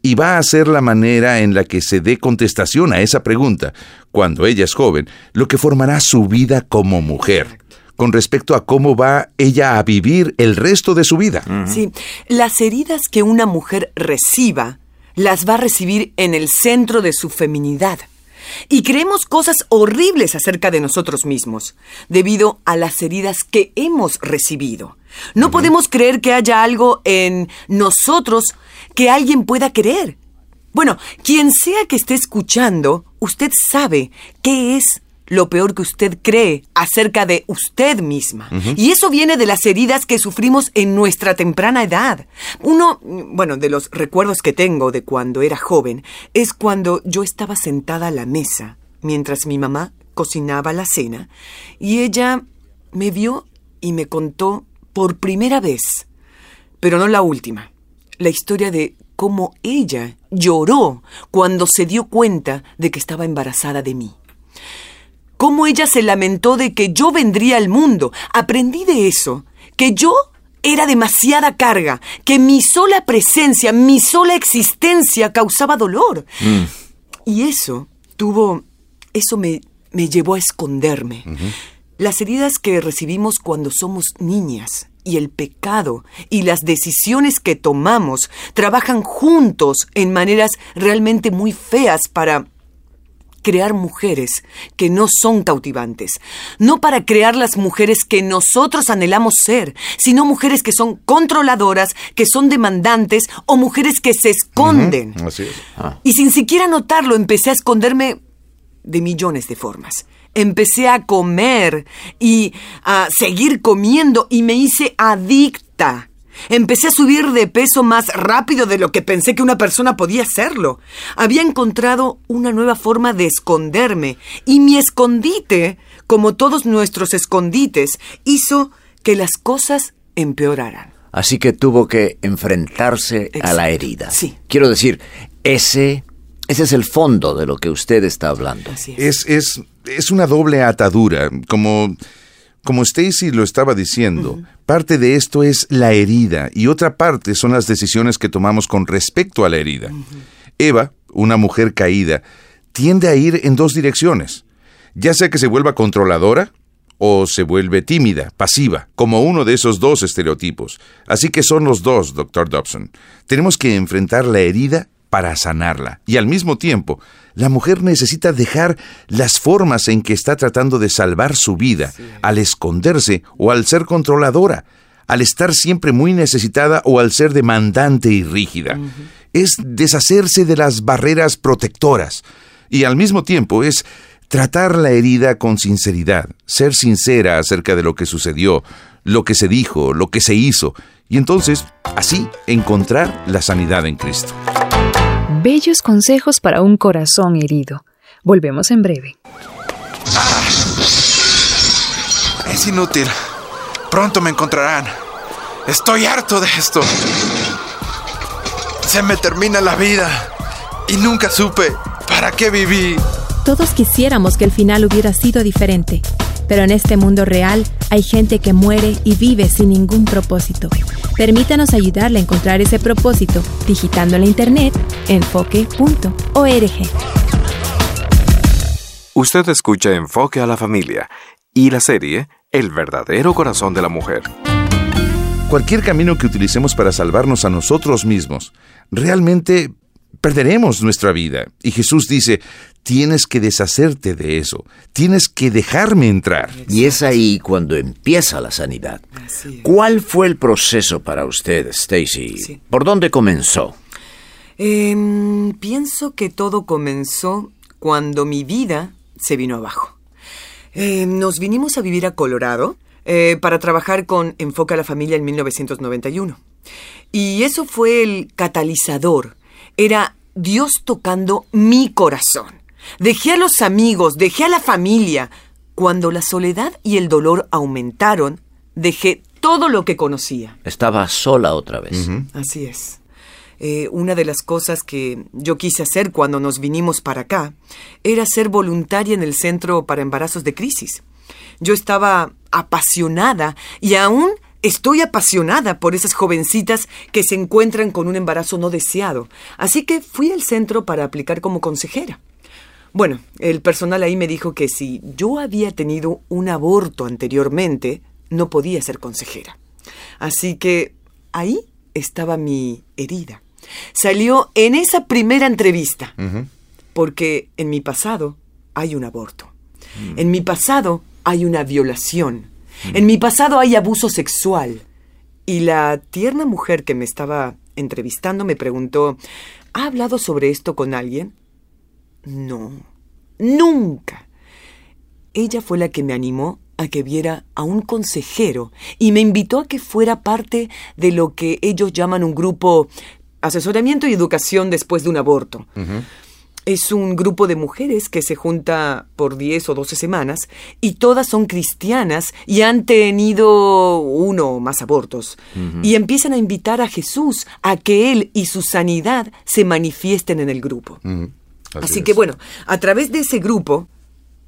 Y va a ser la manera en la que se dé contestación a esa pregunta, cuando ella es joven, lo que formará su vida como mujer, con respecto a cómo va ella a vivir el resto de su vida.
Sí, las heridas que una mujer reciba, las va a recibir en el centro de su feminidad. Y creemos cosas horribles acerca de nosotros mismos, debido a las heridas que hemos recibido. No podemos creer que haya algo en nosotros que alguien pueda querer. Bueno, quien sea que esté escuchando, usted sabe qué es lo peor que usted cree acerca de usted misma. Y eso viene de las heridas que sufrimos en nuestra temprana edad. Uno, bueno, de los recuerdos que tengo de cuando era joven es cuando yo estaba sentada a la mesa mientras mi mamá cocinaba la cena y ella me vio y me contó por primera vez, pero no la última, la historia de cómo ella lloró cuando se dio cuenta de que estaba embarazada de mí. Cómo ella se lamentó de que yo vendría al mundo. Aprendí de eso, que yo era demasiada carga, que mi sola presencia, mi sola existencia causaba dolor. Y eso tuvo, eso me, me llevó a esconderme. Las heridas que recibimos cuando somos niñas y el pecado y las decisiones que tomamos trabajan juntos en maneras realmente muy feas para crear mujeres que no son cautivantes, no para crear las mujeres que nosotros anhelamos ser, sino mujeres que son controladoras, que son demandantes o mujeres que se esconden.
Así es.
Y sin siquiera notarlo, empecé a esconderme de millones de formas. Empecé a comer y a seguir comiendo y me hice adicta. Empecé a subir de peso más rápido de lo que pensé que una persona podía hacerlo. Había encontrado una nueva forma de esconderme y mi escondite, como todos nuestros escondites, hizo que las cosas empeoraran.
Así que tuvo que enfrentarse a la herida. Quiero decir, ese, ese es el fondo de lo que usted está hablando.
Es, es, es una doble atadura, como, como Stacy lo estaba diciendo. Parte de esto es la herida y otra parte son las decisiones que tomamos con respecto a la herida. Eva, una mujer caída, tiende a ir en dos direcciones. Ya sea que se vuelva controladora o se vuelve tímida, pasiva, como uno de esos dos estereotipos. Así que son los dos, Dr. Dobson. Tenemos que enfrentar la herida para sanarla. Y al mismo tiempo, la mujer necesita dejar las formas en que está tratando de salvar su vida, al esconderse o al ser controladora, al estar siempre muy necesitada o al ser demandante y rígida. Es deshacerse de las barreras protectoras. Y al mismo tiempo es tratar la herida con sinceridad, ser sincera acerca de lo que sucedió, lo que se dijo, lo que se hizo, y entonces, así, encontrar la sanidad en Cristo.
Bellos consejos para un corazón herido. Volvemos en breve.
Es inútil. Pronto me encontrarán. Estoy harto de esto. Se me termina la vida. Y nunca supe para qué viví.
Todos quisiéramos que el final hubiera sido diferente, pero en este mundo real hay gente que muere y vive sin ningún propósito. Permítanos ayudarle a encontrar ese propósito digitando en la internet enfoque.org.
Usted escucha Enfoque a la Familia y la serie El verdadero corazón de la mujer.
Cualquier camino que utilicemos para salvarnos a nosotros mismos, realmente perderemos nuestra vida. Y Jesús dice, tienes que deshacerte de eso, tienes que dejarme entrar.
Y es ahí cuando empieza la sanidad. ¿Cuál fue el proceso para usted, Stacy? ¿Por dónde comenzó?
Em, pienso que todo comenzó cuando mi vida se vino abajo. Em, nos vinimos a vivir a Colorado eh, para trabajar con Enfoca a la Familia en 1991. Y eso fue el catalizador. Era Dios tocando mi corazón. Dejé a los amigos, dejé a la familia. Cuando la soledad y el dolor aumentaron, dejé todo lo que conocía.
Estaba sola otra vez.
Así es. Eh, una de las cosas que yo quise hacer cuando nos vinimos para acá era ser voluntaria en el Centro para Embarazos de Crisis. Yo estaba apasionada y aún estoy apasionada por esas jovencitas que se encuentran con un embarazo no deseado. Así que fui al centro para aplicar como consejera. Bueno, el personal ahí me dijo que si yo había tenido un aborto anteriormente, no podía ser consejera. Así que ahí estaba mi herida. Salió en esa primera entrevista, porque en mi pasado hay un aborto. En mi pasado hay una violación. En mi pasado hay abuso sexual. Y la tierna mujer que me estaba entrevistando me preguntó, ¿ha hablado sobre esto con alguien? No, nunca. ella fue la que me animó a que viera a un consejero y me invitó a que fuera parte de lo que ellos llaman un grupo asesoramiento y educación después de un aborto. Es un grupo de mujeres que se junta por 10 o 12 semanas y todas son cristianas y han tenido uno o más abortos. Y empiezan a invitar a Jesús a que Él y su sanidad se manifiesten en el grupo. Así, que bueno, a través de ese grupo,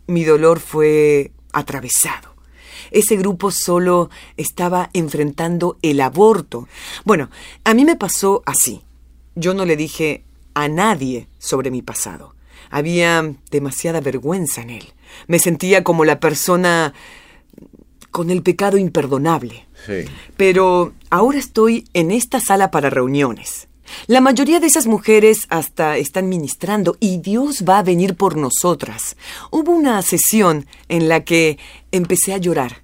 mi dolor fue atravesado. Ese grupo solo estaba enfrentando el aborto. Bueno, a mí me pasó así. Yo no le dije a nadie sobre mi pasado. Había demasiada vergüenza en él. Me sentía como la persona con el pecado imperdonable.
Sí.
Pero ahora estoy en esta sala para reuniones. La mayoría de esas mujeres hasta están ministrando y Dios va a venir por nosotras. Hubo una sesión en la que empecé a llorar,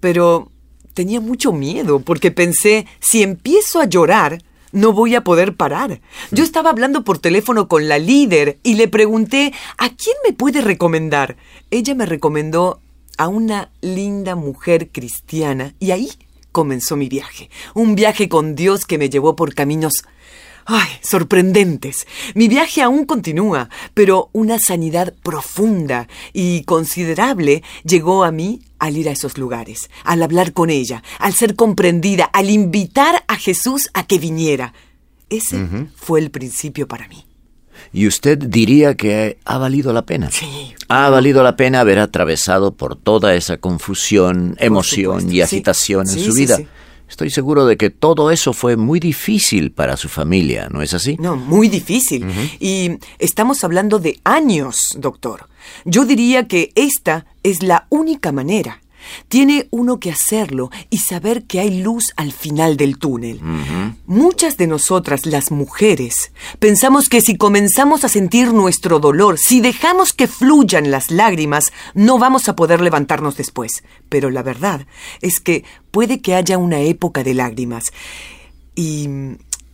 pero tenía mucho miedo porque pensé, si empiezo a llorar, no voy a poder parar. Yo estaba hablando por teléfono con la líder y le pregunté, ¿a quién me puede recomendar? Ella me recomendó a una linda mujer cristiana y ahí comenzó mi viaje. Un viaje con Dios que me llevó por caminos Ay, sorprendentes. Mi viaje aún continúa, pero una sanidad profunda y considerable llegó a mí al ir a esos lugares, al hablar con ella, al ser comprendida, al invitar a Jesús a que viniera. Ese fue el principio para mí.
¿Y usted diría que ha valido la pena? Sí. Ha valido la pena haber atravesado por toda esa confusión, emoción y
Sí.
agitación en
Sí,
su vida.
sí.
Estoy seguro de que todo eso fue muy difícil para su familia, ¿no es así?
No, muy difícil. Y estamos hablando de años, doctor. Yo diría que esta es la única manera. Tiene uno que hacerlo y saber que hay luz al final del túnel. Muchas de nosotras, las mujeres, pensamos que si comenzamos a sentir nuestro dolor, si dejamos que fluyan las lágrimas, no vamos a poder levantarnos después. Pero la verdad es que puede que haya una época de lágrimas. Y,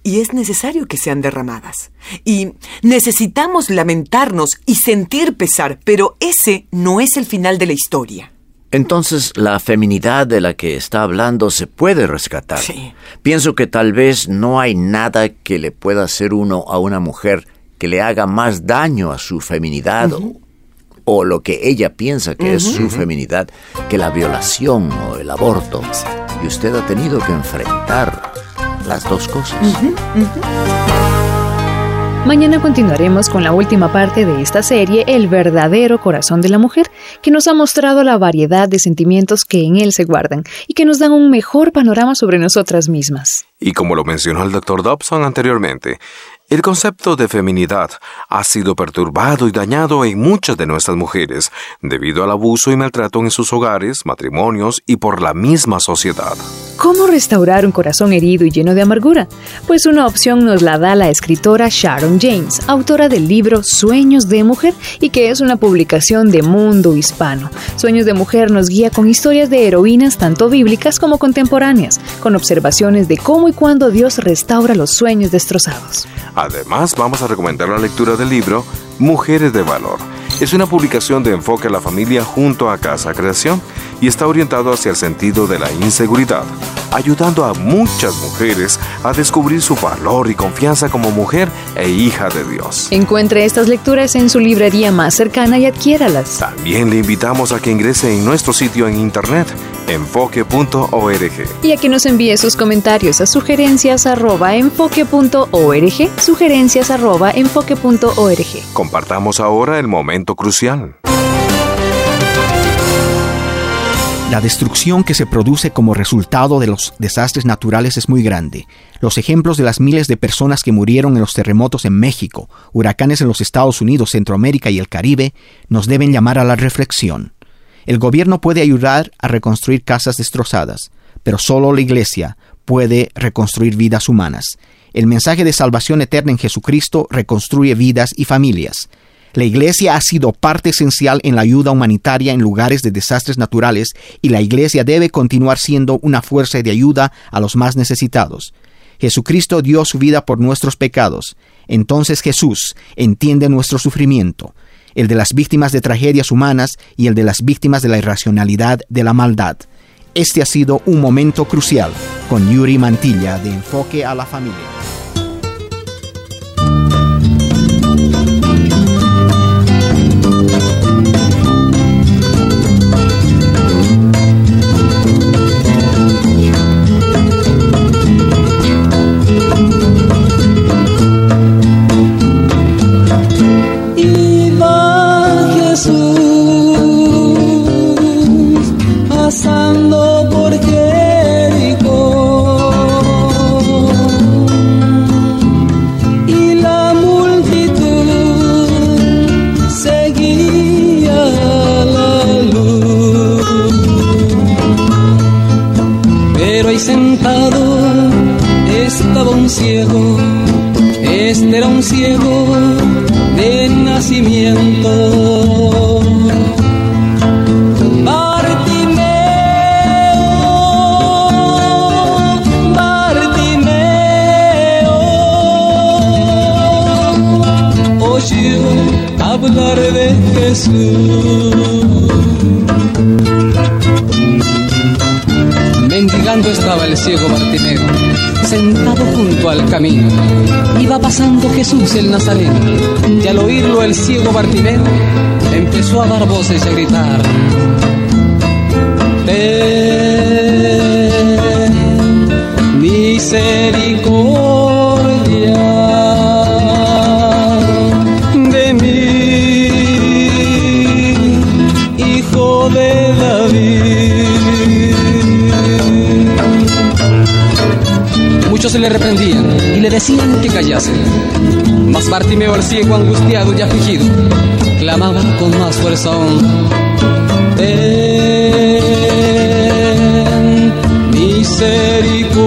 y es necesario que sean derramadas. Y necesitamos lamentarnos y sentir pesar, pero ese no es el final de la historia.
Entonces, la feminidad de la que está hablando se puede rescatar. Pienso que tal vez no hay nada que le pueda hacer uno a una mujer que le haga más daño a su feminidad o, o lo que ella piensa que es su feminidad que la violación o el aborto. Y usted ha tenido que enfrentar las dos cosas.
Mañana continuaremos con la última parte de esta serie, El verdadero corazón de la mujer, que nos ha mostrado la variedad de sentimientos que en él se guardan y que nos dan un mejor panorama sobre nosotras mismas.
Y como lo mencionó el Dr. Dobson anteriormente, el concepto de feminidad ha sido perturbado y dañado en muchas de nuestras mujeres debido al abuso y maltrato en sus hogares, matrimonios y por la misma sociedad.
¿Cómo restaurar un corazón herido y lleno de amargura? Pues una opción nos la da la escritora Sharon James, autora del libro Sueños de Mujer y que es una publicación de Mundo Hispano. Sueños de Mujer nos guía con historias de heroínas tanto bíblicas como contemporáneas, con observaciones de cómo y cuándo Dios restaura los sueños destrozados.
Además, vamos a recomendar la lectura del libro Mujeres de Valor. Es una publicación de enfoque a la familia junto a Casa Creación y está orientado hacia el sentido de la inseguridad, ayudando a muchas mujeres a descubrir su valor y confianza como mujer e hija de Dios.
Encuentre estas lecturas en su librería más cercana y adquiéralas.
También le invitamos a que ingrese en nuestro sitio en internet, enfoque.org.
Y a que nos envíe sus comentarios a sugerencias arroba enfoque.org, sugerencias arroba enfoque.org.
Compartamos ahora el momento crucial.
La destrucción que se produce como resultado de los desastres naturales es muy grande. Los ejemplos de las miles de personas que murieron en los terremotos en México, huracanes en los Estados Unidos, Centroamérica y el Caribe nos deben llamar a la reflexión. El gobierno puede ayudar a reconstruir casas destrozadas, pero solo la Iglesia puede reconstruir vidas humanas. El mensaje de salvación eterna en Jesucristo reconstruye vidas y familias. La Iglesia ha sido parte esencial en la ayuda humanitaria en lugares de desastres naturales y la Iglesia debe continuar siendo una fuerza de ayuda a los más necesitados. Jesucristo dio su vida por nuestros pecados. Entonces Jesús entiende nuestro sufrimiento. el de las víctimas de tragedias humanas y el de las víctimas de la irracionalidad de la maldad. Este ha sido un momento crucial con Yuri Mantilla de Enfoque a la Familia.
Dar voces y a gritar. Ten misericordia de mí, hijo de David. Muchos se le reprendían y le decían que callase. Mas Bartimeo el ciego, angustiado y afligido, con más fuerza aún. Ten misericordia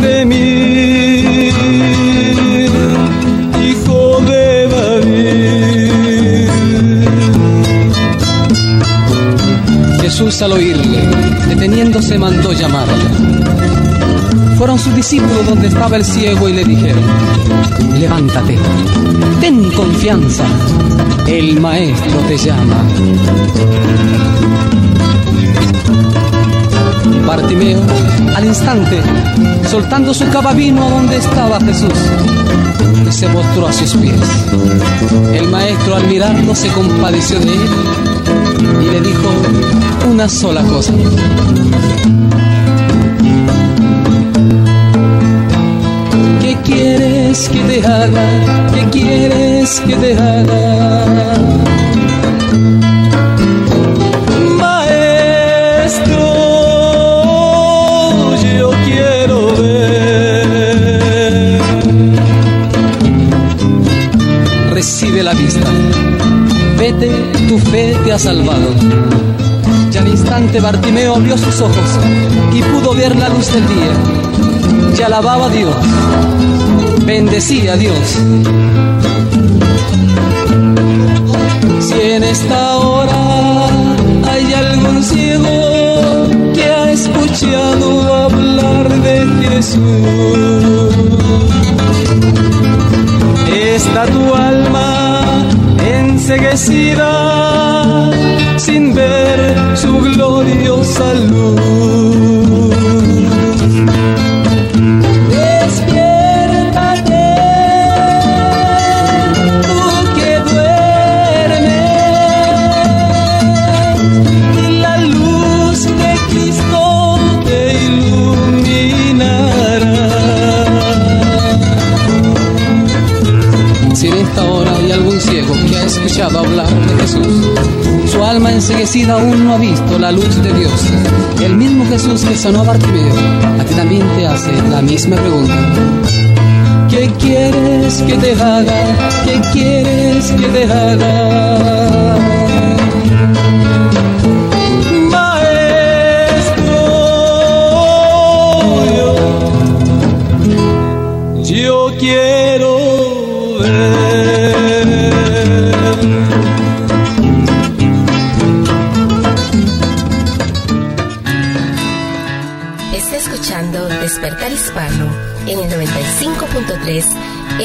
de mí, hijo de David. Jesús al oírle, deteniéndose mandó llamarle. Fueron sus discípulos donde estaba el ciego y le dijeron, levántate, ten confianza, el maestro te llama. Bartimeo, al instante, soltando su cava vino donde estaba Jesús, y se mostró a sus pies. El maestro al mirarlo se compadeció de él y le dijo una sola cosa. Quieres que te haga? ¿Qué quieres que te haga? Maestro, yo quiero ver. Recibe la vista. Vete, tu fe te ha salvado. Y al instante Bartimeo abrió sus ojos y pudo ver la luz del día. Y alababa a Dios. Bendecía a Dios. Si en esta hora hay algún ciego que ha escuchado hablar de Jesús, está tu alma enseguecida sin ver su gloriosa luz. Enseguecida aún no ha visto la luz de Dios. El mismo Jesús que sanó a Bartimeo, a ti también te hace la misma pregunta. ¿Qué quieres que te haga? ¿Qué quieres que te haga?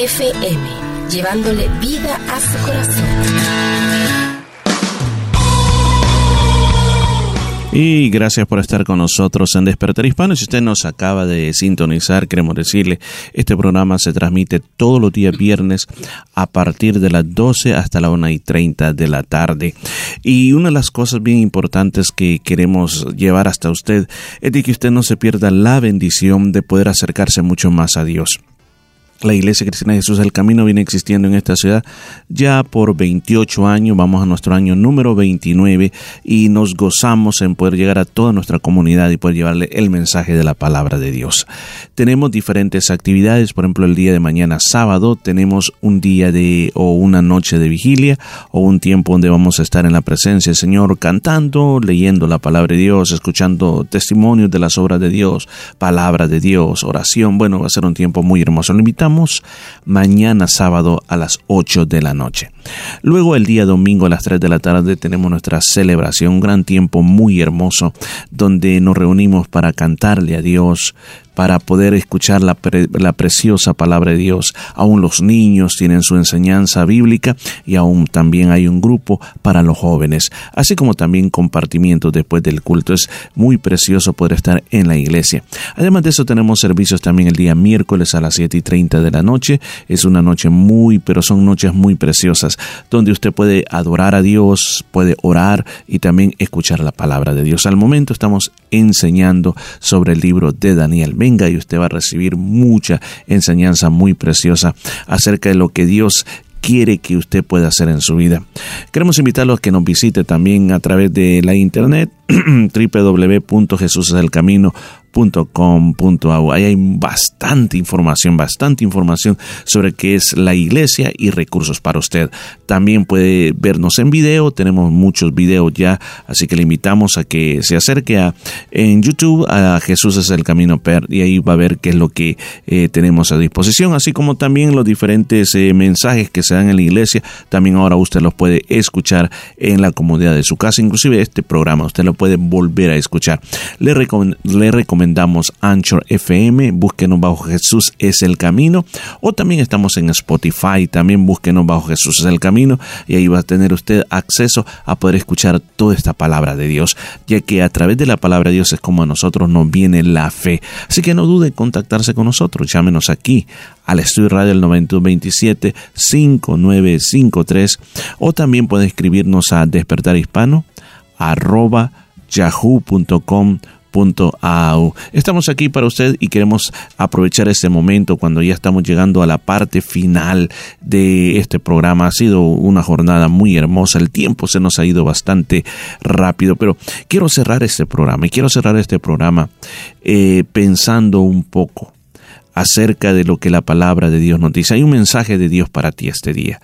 FM, llevándole vida a su corazón.
Y gracias por estar con nosotros en Despertar Hispano. Si usted nos acaba de sintonizar, queremos decirle, este programa se transmite todos los días viernes a partir de las 12 hasta la 1 y 30 de la tarde. Y una de las cosas bien importantes que queremos llevar hasta usted es de que usted no se pierda la bendición de poder acercarse mucho más a Dios. La Iglesia Cristiana de Jesús del Camino viene existiendo en esta ciudad ya por 28 años, vamos a nuestro año número 29 y nos gozamos en poder llegar a toda nuestra comunidad y poder llevarle el mensaje de la palabra de Dios. Tenemos diferentes actividades, por ejemplo el día de mañana sábado tenemos un día de o una noche de vigilia o un tiempo donde vamos a estar en la presencia del Señor cantando, leyendo la palabra de Dios, escuchando testimonios de las obras de Dios, palabra de Dios, oración. Bueno, va a ser un tiempo muy hermoso. Lo mañana sábado a las 8 de la noche. Luego el día domingo a las 3 de la tarde tenemos nuestra celebración, un gran tiempo muy hermoso donde nos reunimos para cantarle a Dios, para poder escuchar la, pre- la preciosa palabra de Dios. Aún los niños tienen su enseñanza bíblica y aún también hay un grupo para los jóvenes, así como también compartimientos después del culto. Es muy precioso poder estar en la iglesia. Además de eso tenemos servicios también el día miércoles a las 7 y 30 de la noche. Es una noche muy, pero son noches muy preciosas donde usted puede adorar a Dios, puede orar y también escuchar la palabra de Dios. Al momento estamos enseñando sobre el libro de Daniel. Venga y usted va a recibir mucha enseñanza muy preciosa acerca de lo que Dios quiere que usted pueda hacer en su vida. Queremos invitarlos a que nos visite también a través de la internet [clears throat] www.jesuseselcamino.com.au. Ahí hay bastante información, bastante información sobre qué es la iglesia y recursos para usted. También puede vernos en video, tenemos muchos videos ya, así que le invitamos a que se acerque a, en YouTube a Jesús es el Camino Per y ahí va a ver qué es lo que eh, tenemos a disposición, así como también los diferentes eh, mensajes que se dan en la iglesia, también ahora usted los puede escuchar en la comodidad de su casa, inclusive este programa usted lo puede volver a escuchar. Le, recom- le Anchor FM, búsquenos bajo Jesús es el camino, o también estamos en Spotify, también búsquenos bajo Jesús es el camino, y ahí va a tener usted acceso a poder escuchar toda esta palabra de Dios, ya que a través de la palabra de Dios es como a nosotros nos viene la fe. Así que no dude en contactarse con nosotros, llámenos aquí al Estudio Radio el 9227 5953 o también puede escribirnos a despertar hispano arroba yahoo.com Estamos aquí para usted y queremos aprovechar este momento cuando ya estamos llegando a la parte final de este programa. Ha sido una jornada muy hermosa, el tiempo se nos ha ido bastante rápido, pero quiero cerrar este programa y quiero cerrar este programa eh, pensando un poco acerca de lo que la palabra de Dios nos dice. Hay un mensaje de Dios para ti este día.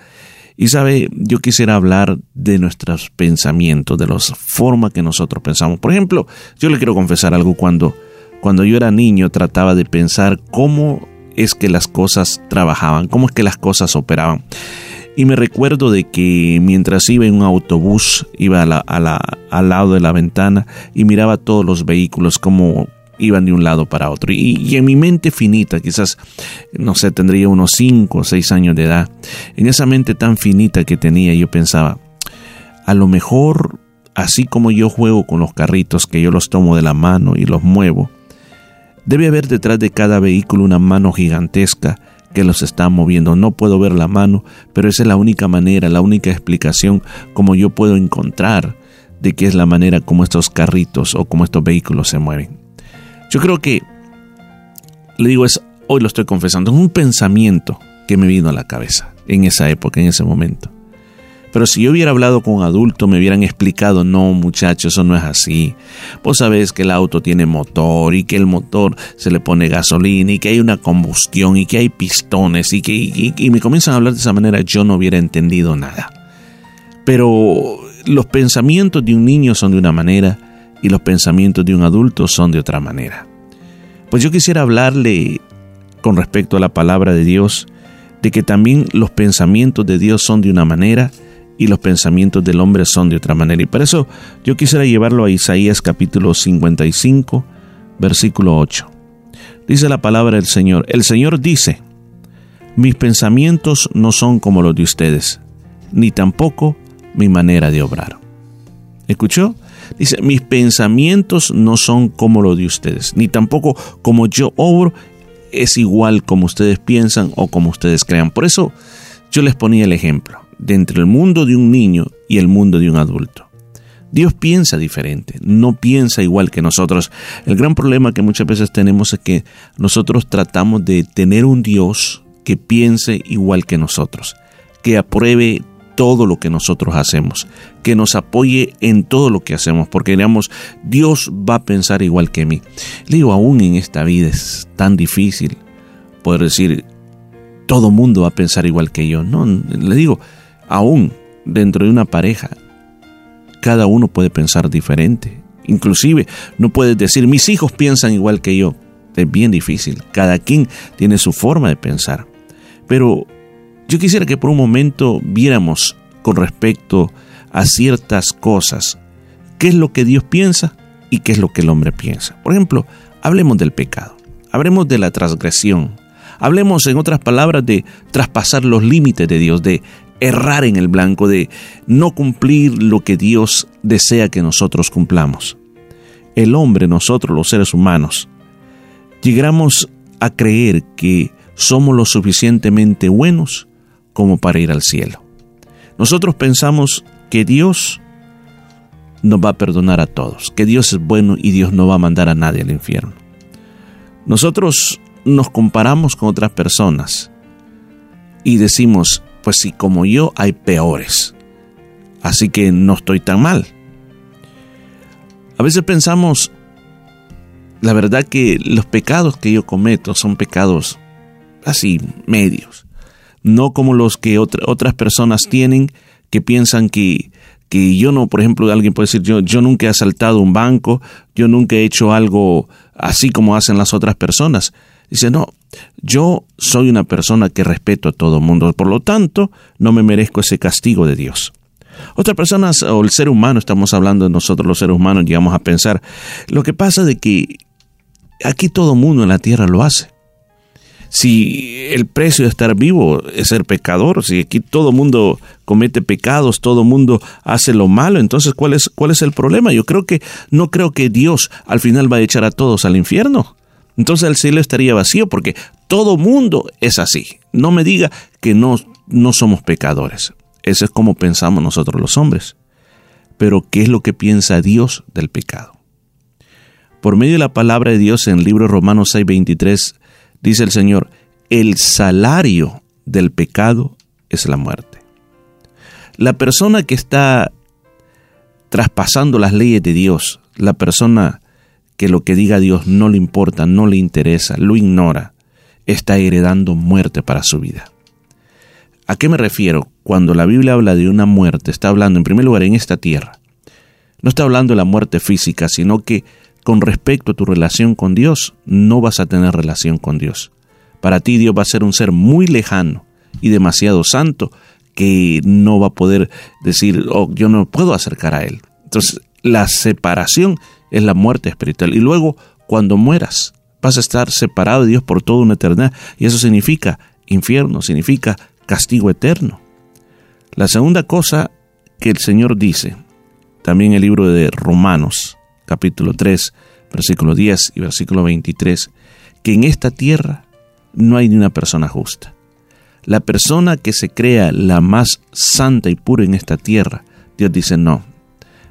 Y sabe, yo quisiera hablar de nuestros pensamientos, de la forma que nosotros pensamos. Por ejemplo, yo le quiero confesar algo cuando, cuando yo era niño trataba de pensar cómo es que las cosas trabajaban, cómo es que las cosas operaban. Y me recuerdo de que mientras iba en un autobús, iba a la, a la, al lado de la ventana y miraba todos los vehículos, cómo iban de un lado para otro. Y, en mi mente finita, quizás, no sé, tendría unos 5 o 6 años de edad, en esa mente tan finita que tenía, yo pensaba, a lo mejor, así como yo juego con los carritos, que yo los tomo de la mano y los muevo, debe haber detrás de cada vehículo una mano gigantesca que los está moviendo. No puedo ver la mano, pero esa es la única manera, la única explicación como yo puedo encontrar de qué es la manera como estos carritos o como estos vehículos se mueven. Yo creo que, le digo, es, hoy lo estoy confesando, es un pensamiento que me vino a la cabeza en esa época, en ese momento. Pero si yo hubiera hablado con un adulto, me hubieran explicado, no muchacho, eso no es así. Vos sabés que el auto tiene motor y que el motor se le pone gasolina y que hay una combustión y que hay pistones y que y, y me comienzan a hablar de esa manera, yo no hubiera entendido nada. Pero los pensamientos de un niño son de una manera y los pensamientos de un adulto son de otra manera. Pues yo quisiera hablarle con respecto a la palabra de Dios, de que también los pensamientos de Dios son de una manera y los pensamientos del hombre son de otra manera. Y por eso yo quisiera llevarlo a Isaías capítulo 55, versículo 8. Dice la palabra del Señor, el Señor dice, mis pensamientos no son como los de ustedes, ni tampoco mi manera de obrar. ¿Escuchó? Dice, mis pensamientos no son como los de ustedes, ni tampoco como yo obro es igual como ustedes piensan o como ustedes crean. Por eso yo les ponía el ejemplo de entre el mundo de un niño y el mundo de un adulto. Dios piensa diferente, no piensa igual que nosotros. El gran problema que muchas veces tenemos es que nosotros tratamos de tener un Dios que piense igual que nosotros, que apruebe todo lo que nosotros hacemos, que nos apoye en todo lo que hacemos, porque digamos, Dios va a pensar igual que mí. Le digo, aún en esta vida es tan difícil poder decir, todo mundo va a pensar igual que yo. No, le digo, aún dentro de una pareja, cada uno puede pensar diferente. Inclusive, no puedes decir, mis hijos piensan igual que yo. Es bien difícil. Cada quien tiene su forma de pensar. Pero yo quisiera que por un momento viéramos con respecto a ciertas cosas qué es lo que Dios piensa y qué es lo que el hombre piensa. Por ejemplo, hablemos del pecado, hablemos de la transgresión, hablemos en otras palabras de traspasar los límites de Dios, de errar en el blanco, de no cumplir lo que Dios desea que nosotros cumplamos. El hombre, nosotros los seres humanos, llegamos a creer que somos lo suficientemente buenos como para ir al cielo. Nosotros pensamos que Dios nos va a perdonar a todos, que Dios es bueno y Dios no va a mandar a nadie al infierno. Nosotros nos comparamos con otras personas y decimos, pues si como yo hay peores, así que no estoy tan mal. A veces pensamos, la verdad que los pecados que yo cometo son pecados así, medios, no como los que otras personas tienen que piensan que, que yo no, por ejemplo, alguien puede decir, yo, yo nunca he asaltado un banco, yo nunca he hecho algo así como hacen las otras personas. Dice, no, yo soy una persona que respeto a todo el mundo, por lo tanto, no me merezco ese castigo de Dios. Otras personas, o el ser humano, estamos hablando de nosotros los seres humanos, llegamos a pensar, lo que pasa de que aquí todo mundo en la tierra lo hace. Si el precio de estar vivo es ser pecador, si aquí todo mundo comete pecados, todo mundo hace lo malo, entonces ¿cuál es, cuál es el problema? Yo creo que no creo que Dios al final va a echar a todos al infierno. Entonces el cielo estaría vacío porque todo mundo es así. No me diga que no, no somos pecadores. Eso es como pensamos nosotros los hombres. Pero ¿qué es lo que piensa Dios del pecado? Por medio de la palabra de Dios en el libro Romanos 6:23 dice el Señor, el salario del pecado es la muerte. La persona que está traspasando las leyes de Dios, la persona que lo que diga Dios no le importa, no le interesa, lo ignora, está heredando muerte para su vida. ¿A qué me refiero? Cuando la Biblia habla de una muerte, está hablando en primer lugar en esta tierra. No está hablando de la muerte física, sino que con respecto a tu relación con Dios, no vas a tener relación con Dios. Para ti Dios va a ser un ser muy lejano y demasiado santo que no va a poder decir, oh, yo no puedo acercar a Él. Entonces, la separación es la muerte espiritual. Y luego, cuando mueras, vas a estar separado de Dios por toda una eternidad. Y eso significa infierno, significa castigo eterno. La segunda cosa que el Señor dice, también el libro de Romanos, capítulo 3, versículo 10 y versículo 23, que en esta tierra no hay ni una persona justa. La persona que se crea la más santa y pura en esta tierra, Dios dice no,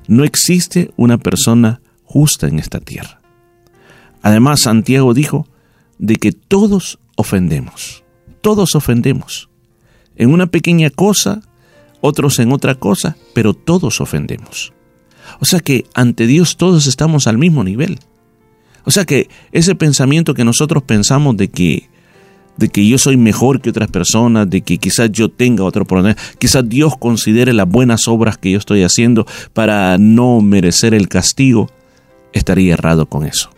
no existe una persona justa en esta tierra. Además, Santiago dijo de que todos ofendemos, todos ofendemos. En una pequeña cosa, otros en otra cosa, pero todos ofendemos. O sea que ante Dios todos estamos al mismo nivel. O sea que ese pensamiento que nosotros pensamos de que de que yo soy mejor que otras personas, de que quizás yo tenga otro problema, quizás Dios considere las buenas obras que yo estoy haciendo para no merecer el castigo, estaría errado con eso.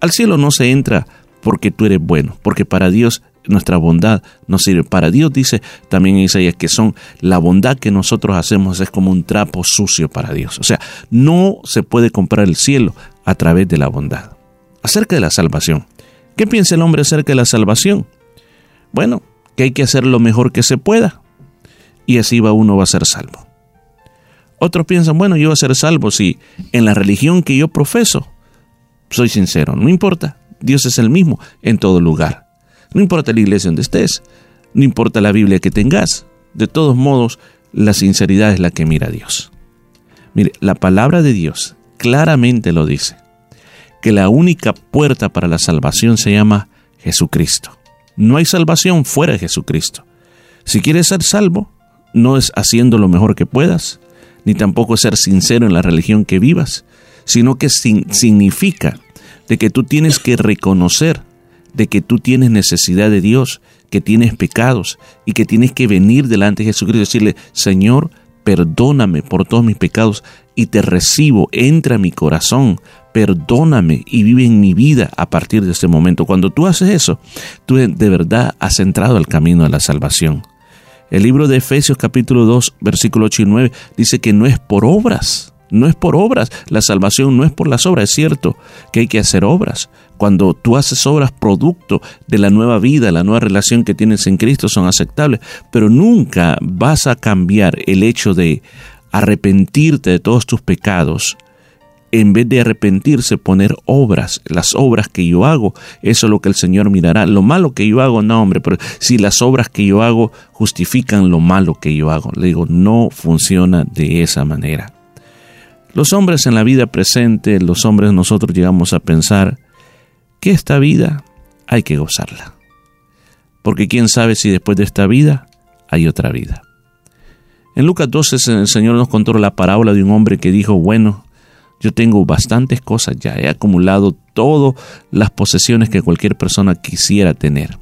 Al cielo no se entra porque tú eres bueno, porque para Dios nuestra bondad no sirve. Para Dios dice también Isaías que son la bondad que nosotros hacemos es como un trapo sucio para Dios. O sea, no se puede comprar el cielo a través de la bondad. Acerca de la salvación. ¿Qué piensa el hombre acerca de la salvación? Bueno, que hay que hacer lo mejor que se pueda y así va uno va a ser salvo. Otros piensan, bueno, yo voy a ser salvo si en la religión que yo profeso soy sincero, no importa, Dios es el mismo en todo lugar. No importa la iglesia donde estés, no importa la Biblia que tengas, de todos modos, la sinceridad es la que mira a Dios. Mire, la palabra de Dios claramente lo dice, que la única puerta para la salvación se llama Jesucristo. No hay salvación fuera de Jesucristo. Si quieres ser salvo, no es haciendo lo mejor que puedas, ni tampoco ser sincero en la religión que vivas, sino que significa de que tú tienes que reconocer de que tú tienes necesidad de Dios, que tienes pecados y que tienes que venir delante de Jesucristo y decirle, Señor, perdóname por todos mis pecados y te recibo, entra a mi corazón, perdóname y vive en mi vida a partir de este momento. Cuando tú haces eso, tú de verdad has entrado al camino de la salvación. El libro de Efesios capítulo 2, versículo 8 y 9 dice que no es por obras, no es por obras, la salvación no es por las obras, es cierto que hay que hacer obras. Cuando tú haces obras producto de la nueva vida, la nueva relación que tienes en Cristo son aceptables, pero nunca vas a cambiar el hecho de arrepentirte de todos tus pecados en vez de arrepentirse, poner obras, las obras que yo hago, eso es lo que el Señor mirará. Lo malo que yo hago, no, hombre, pero si las obras que yo hago justifican lo malo que yo hago, le digo, no funciona de esa manera. Los hombres en la vida presente, los hombres nosotros llegamos a pensar que esta vida hay que gozarla. Porque quién sabe si después de esta vida hay otra vida. En Lucas 12 el Señor nos contó la parábola de un hombre que dijo, bueno, yo tengo bastantes cosas ya, he acumulado todas las posesiones que cualquier persona quisiera tener.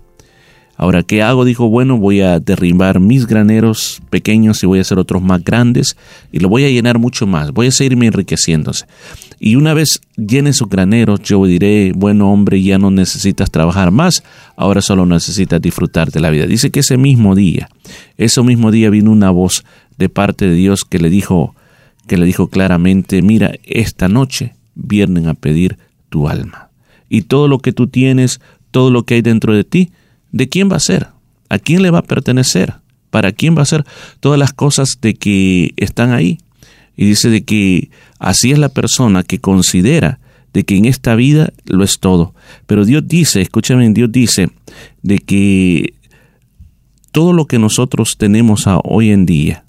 Ahora, ¿qué hago? Dijo, bueno, voy a derribar mis graneros pequeños y voy a hacer otros más grandes y lo voy a llenar mucho más, voy a seguirme enriqueciéndose. Y una vez llene sus graneros, yo diré, bueno hombre, ya no necesitas trabajar más, ahora solo necesitas disfrutar de la vida. Dice que ese mismo día, ese mismo día vino una voz de parte de Dios que le dijo, que le dijo claramente, mira, esta noche vienen a pedir tu alma. Y todo lo que tú tienes, todo lo que hay dentro de ti, ¿de quién va a ser? ¿A quién le va a pertenecer? ¿Para quién va a ser todas las cosas de que están ahí? Y dice de que así es la persona que considera de que en esta vida lo es todo. Pero Dios dice, escúchame, Dios dice de que todo lo que nosotros tenemos a hoy en día,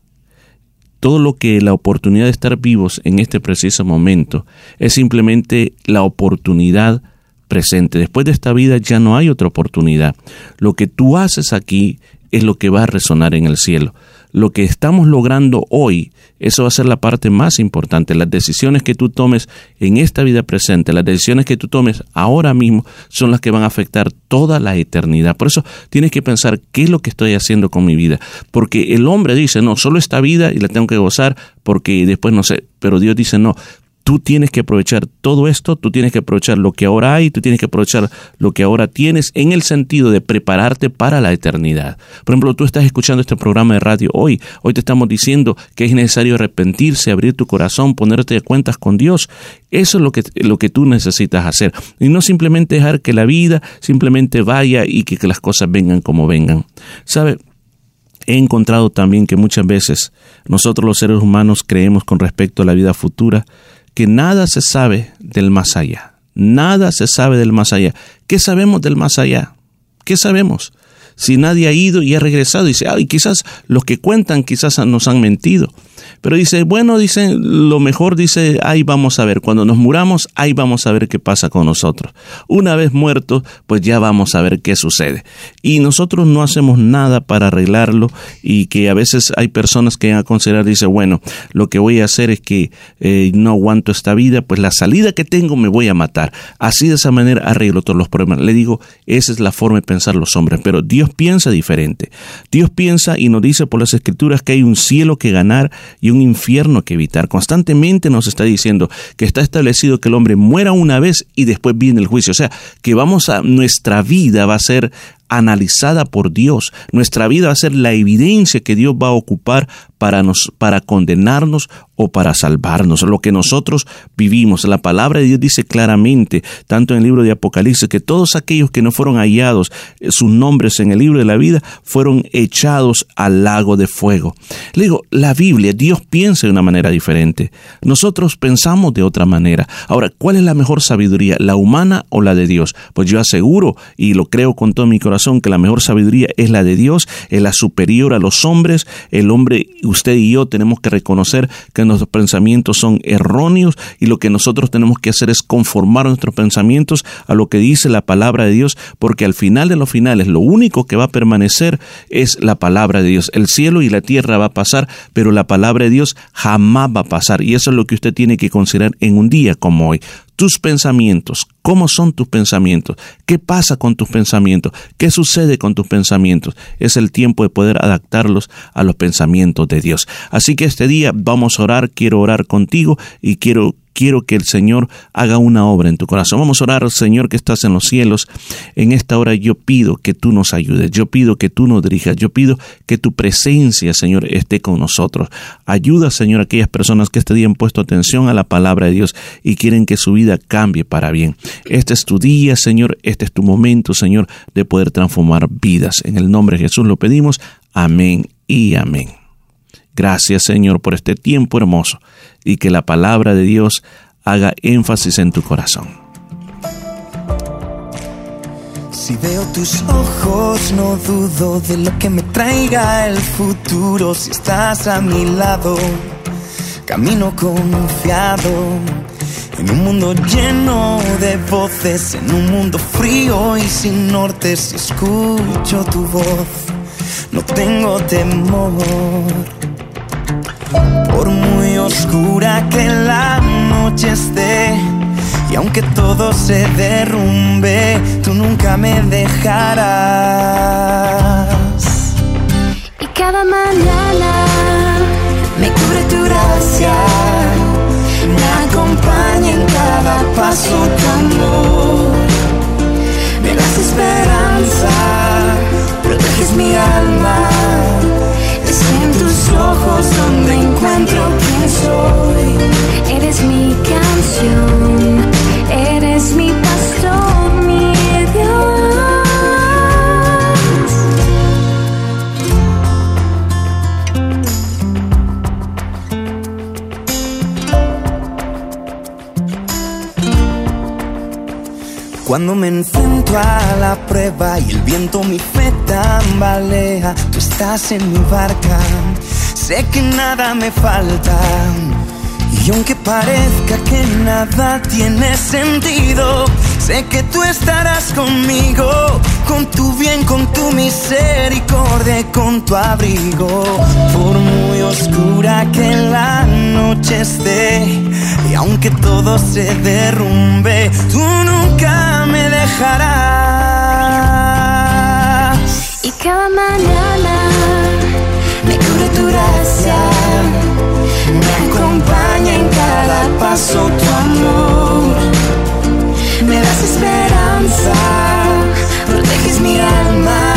todo lo que la oportunidad de estar vivos en este preciso momento es simplemente la oportunidad presente. Después de esta vida ya no hay otra oportunidad. Lo que tú haces aquí es lo que va a resonar en el cielo. Lo que estamos logrando hoy, eso va a ser la parte más importante. Las decisiones que tú tomes en esta vida presente, las decisiones que tú tomes ahora mismo, son las que van a afectar toda la eternidad. Por eso tienes que pensar qué es lo que estoy haciendo con mi vida. Porque el hombre dice, no, solo esta vida y la tengo que gozar porque después no sé. Pero Dios dice, no, tú tienes que aprovechar todo esto, tú tienes que aprovechar lo que ahora hay, tú tienes que aprovechar lo que ahora tienes en el sentido de prepararte para la eternidad. Por ejemplo, tú estás escuchando este programa de radio hoy, hoy te estamos diciendo que es necesario arrepentirse, abrir tu corazón, ponerte de cuentas con Dios. Eso es lo que, lo que tú necesitas hacer. Y no simplemente dejar que la vida simplemente vaya y que, que las cosas vengan como vengan. ¿Sabe? He encontrado también que muchas veces nosotros los seres humanos creemos con respecto a la vida futura que nada se sabe del más allá. Nada se sabe del más allá. ¿Qué sabemos del más allá? ¿Qué sabemos? Si nadie ha ido y ha regresado, dice, ay, quizás los que cuentan quizás nos han mentido. Pero dice, bueno, dice, lo mejor dice, ahí vamos a ver, cuando nos muramos, ahí vamos a ver qué pasa con nosotros. Una vez muertos, pues ya vamos a ver qué sucede. Y nosotros no hacemos nada para arreglarlo y que a veces hay personas que van a considerar, dice, bueno, lo que voy a hacer es que eh, no aguanto esta vida, pues la salida que tengo me voy a matar. Así de esa manera arreglo todos los problemas. Le digo, esa es la forma de pensar los hombres, pero Dios piensa diferente. Dios piensa y nos dice por las escrituras que hay un cielo que ganar un infierno que evitar. Constantemente nos está diciendo que está establecido que el hombre muera una vez y después viene el juicio. O sea, que vamos a, nuestra vida va a ser analizada por Dios. Nuestra vida va a ser la evidencia que Dios va a ocupar para, nos, para condenarnos o para salvarnos. Lo que nosotros vivimos. La palabra de Dios dice claramente, tanto en el libro de Apocalipsis, que todos aquellos que no fueron hallados eh, sus nombres en el libro de la vida fueron echados al lago de fuego. Le digo, la Biblia, Dios piensa de una manera diferente. Nosotros pensamos de otra manera. Ahora, ¿cuál es la mejor sabiduría? ¿La humana o la de Dios? Pues yo aseguro y lo creo con todo mi corazón que la mejor sabiduría es la de Dios, es la superior a los hombres. El hombre, usted y yo tenemos que reconocer que nuestros pensamientos son erróneos y lo que nosotros tenemos que hacer es conformar nuestros pensamientos a lo que dice la palabra de Dios, porque al final de los finales lo único que va a permanecer es la palabra de Dios. El cielo y la tierra va a pasar, pero la palabra de Dios jamás va a pasar y eso es lo que usted tiene que considerar en un día como hoy tus pensamientos, cómo son tus pensamientos, qué pasa con tus pensamientos, qué sucede con tus pensamientos. Es el tiempo de poder adaptarlos a los pensamientos de Dios. Así que este día vamos a orar, quiero orar contigo y quiero quiero que el Señor haga una obra en tu corazón. Vamos a orar, Señor, que estás en los cielos. En esta hora yo pido que tú nos ayudes, yo pido que tú nos dirijas, yo pido que tu presencia, Señor, esté con nosotros. Ayuda, Señor, a aquellas personas que este día han puesto atención a la palabra de Dios y quieren que su vida cambie para bien. Este es tu día, Señor, este es tu momento, Señor, de poder transformar vidas. En el nombre de Jesús lo pedimos. Amén y amén. Gracias Señor por este tiempo hermoso y que la palabra de Dios haga énfasis en tu corazón.
Si veo tus ojos, no dudo de lo que me traiga el futuro. Si estás a mi lado, camino confiado. En un mundo lleno de voces, en un mundo frío y sin norte, si escucho tu voz, no tengo temor. Oscura que la noche esté, y aunque todo se derrumbe, tú nunca me dejarás.
Y cada mañana
Me cubre tu gracia, me acompaña en cada paso tu amor. Me das esperanza, proteges mi alma. Es en tus ojos donde encuentro quién soy.
eres mi canción, eres mi pastor,
Cuando me enfrento a la prueba y el viento mi fe tambalea, tú estás en mi barca, sé que nada me falta. Y aunque parezca que nada tiene sentido, sé que tú estarás conmigo, con tu bien, con tu misericordia con tu abrigo. Por muy oscura que la noche esté, y aunque todo se derrumbe, tú nunca me dejarás.
Y cada mañana
Me cubre tu gracia, me acompaña en cada paso tu amor. Me das esperanza, proteges mi alma.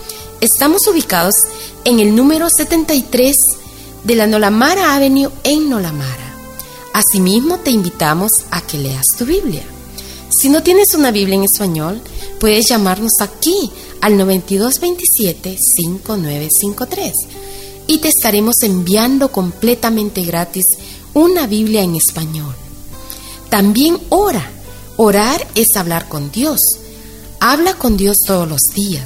Estamos ubicados en el número 73 de la Nolamara Avenue en Nolamara. Asimismo, te invitamos a que leas tu Biblia. Si no tienes una Biblia en español, puedes llamarnos aquí al 9227-5953 y te estaremos enviando completamente gratis una Biblia en español. También ora. Orar es hablar con Dios. Habla con Dios todos los días.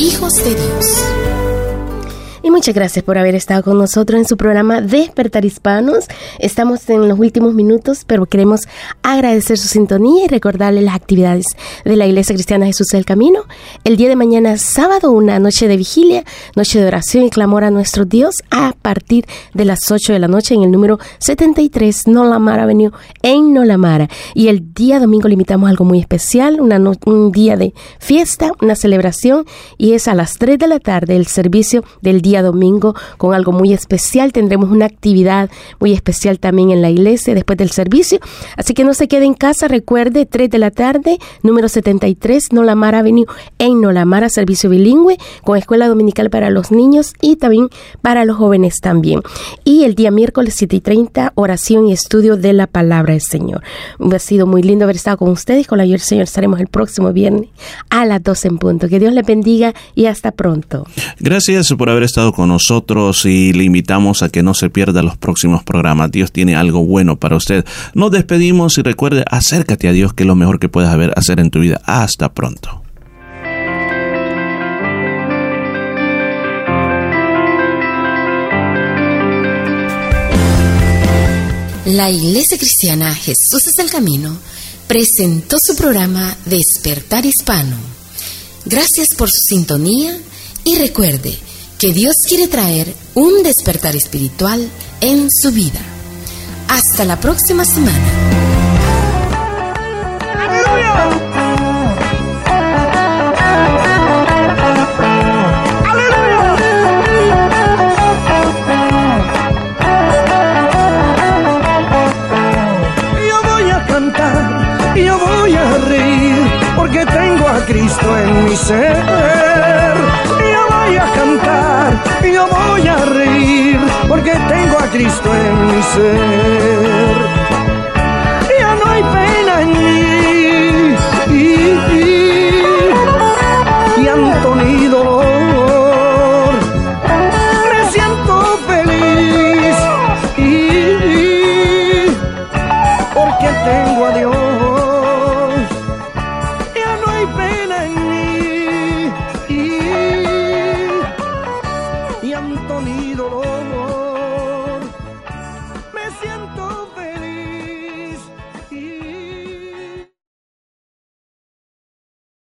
hijos de Dios.
Y muchas gracias por haber estado con nosotros en su programa Despertar Hispanos. Estamos en los últimos minutos, pero queremos agradecer su sintonía y recordarle las actividades de la Iglesia Cristiana Jesús del Camino. El día de mañana, sábado, una noche de vigilia, noche de oración y clamor a nuestro Dios a partir de las 8 de la noche en el número 73 Nolamara Avenue en Nolamara. Y el día domingo le invitamos algo muy especial, una no- un día de fiesta, una celebración y es a las 3 de la tarde el servicio del día domingo con algo muy especial. Tendremos una actividad muy especial también en la iglesia después del servicio. Así que no se quede en casa, recuerde 3 de la tarde, número 73 Nolamara Avenue en Nolamara, servicio bilingüe con escuela dominical para los niños y también para los jóvenes también. Y el día miércoles 7 y 30, oración y estudio de la palabra del Señor. Ha sido muy lindo haber estado con ustedes. Con la ayuda del Señor estaremos el próximo viernes a las 12 en punto. Que Dios les bendiga y hasta pronto.
Gracias por haber estado con nosotros y le invitamos a que no se pierda los próximos programas. Dios tiene algo bueno para usted. Nos despedimos y recuerde, acércate a Dios, que es lo mejor que puedes haber, hacer en tu vida. Hasta pronto.
La Iglesia Cristiana Jesús es el Camino presentó su programa Despertar Hispano. Gracias por su sintonía y recuerde que Dios quiere traer un despertar espiritual en su vida. Hasta la próxima semana.
Yo voy a cantar, yo voy a reír, porque tengo a Cristo en mi ser yo voy a reír porque tengo a Cristo en mi ser.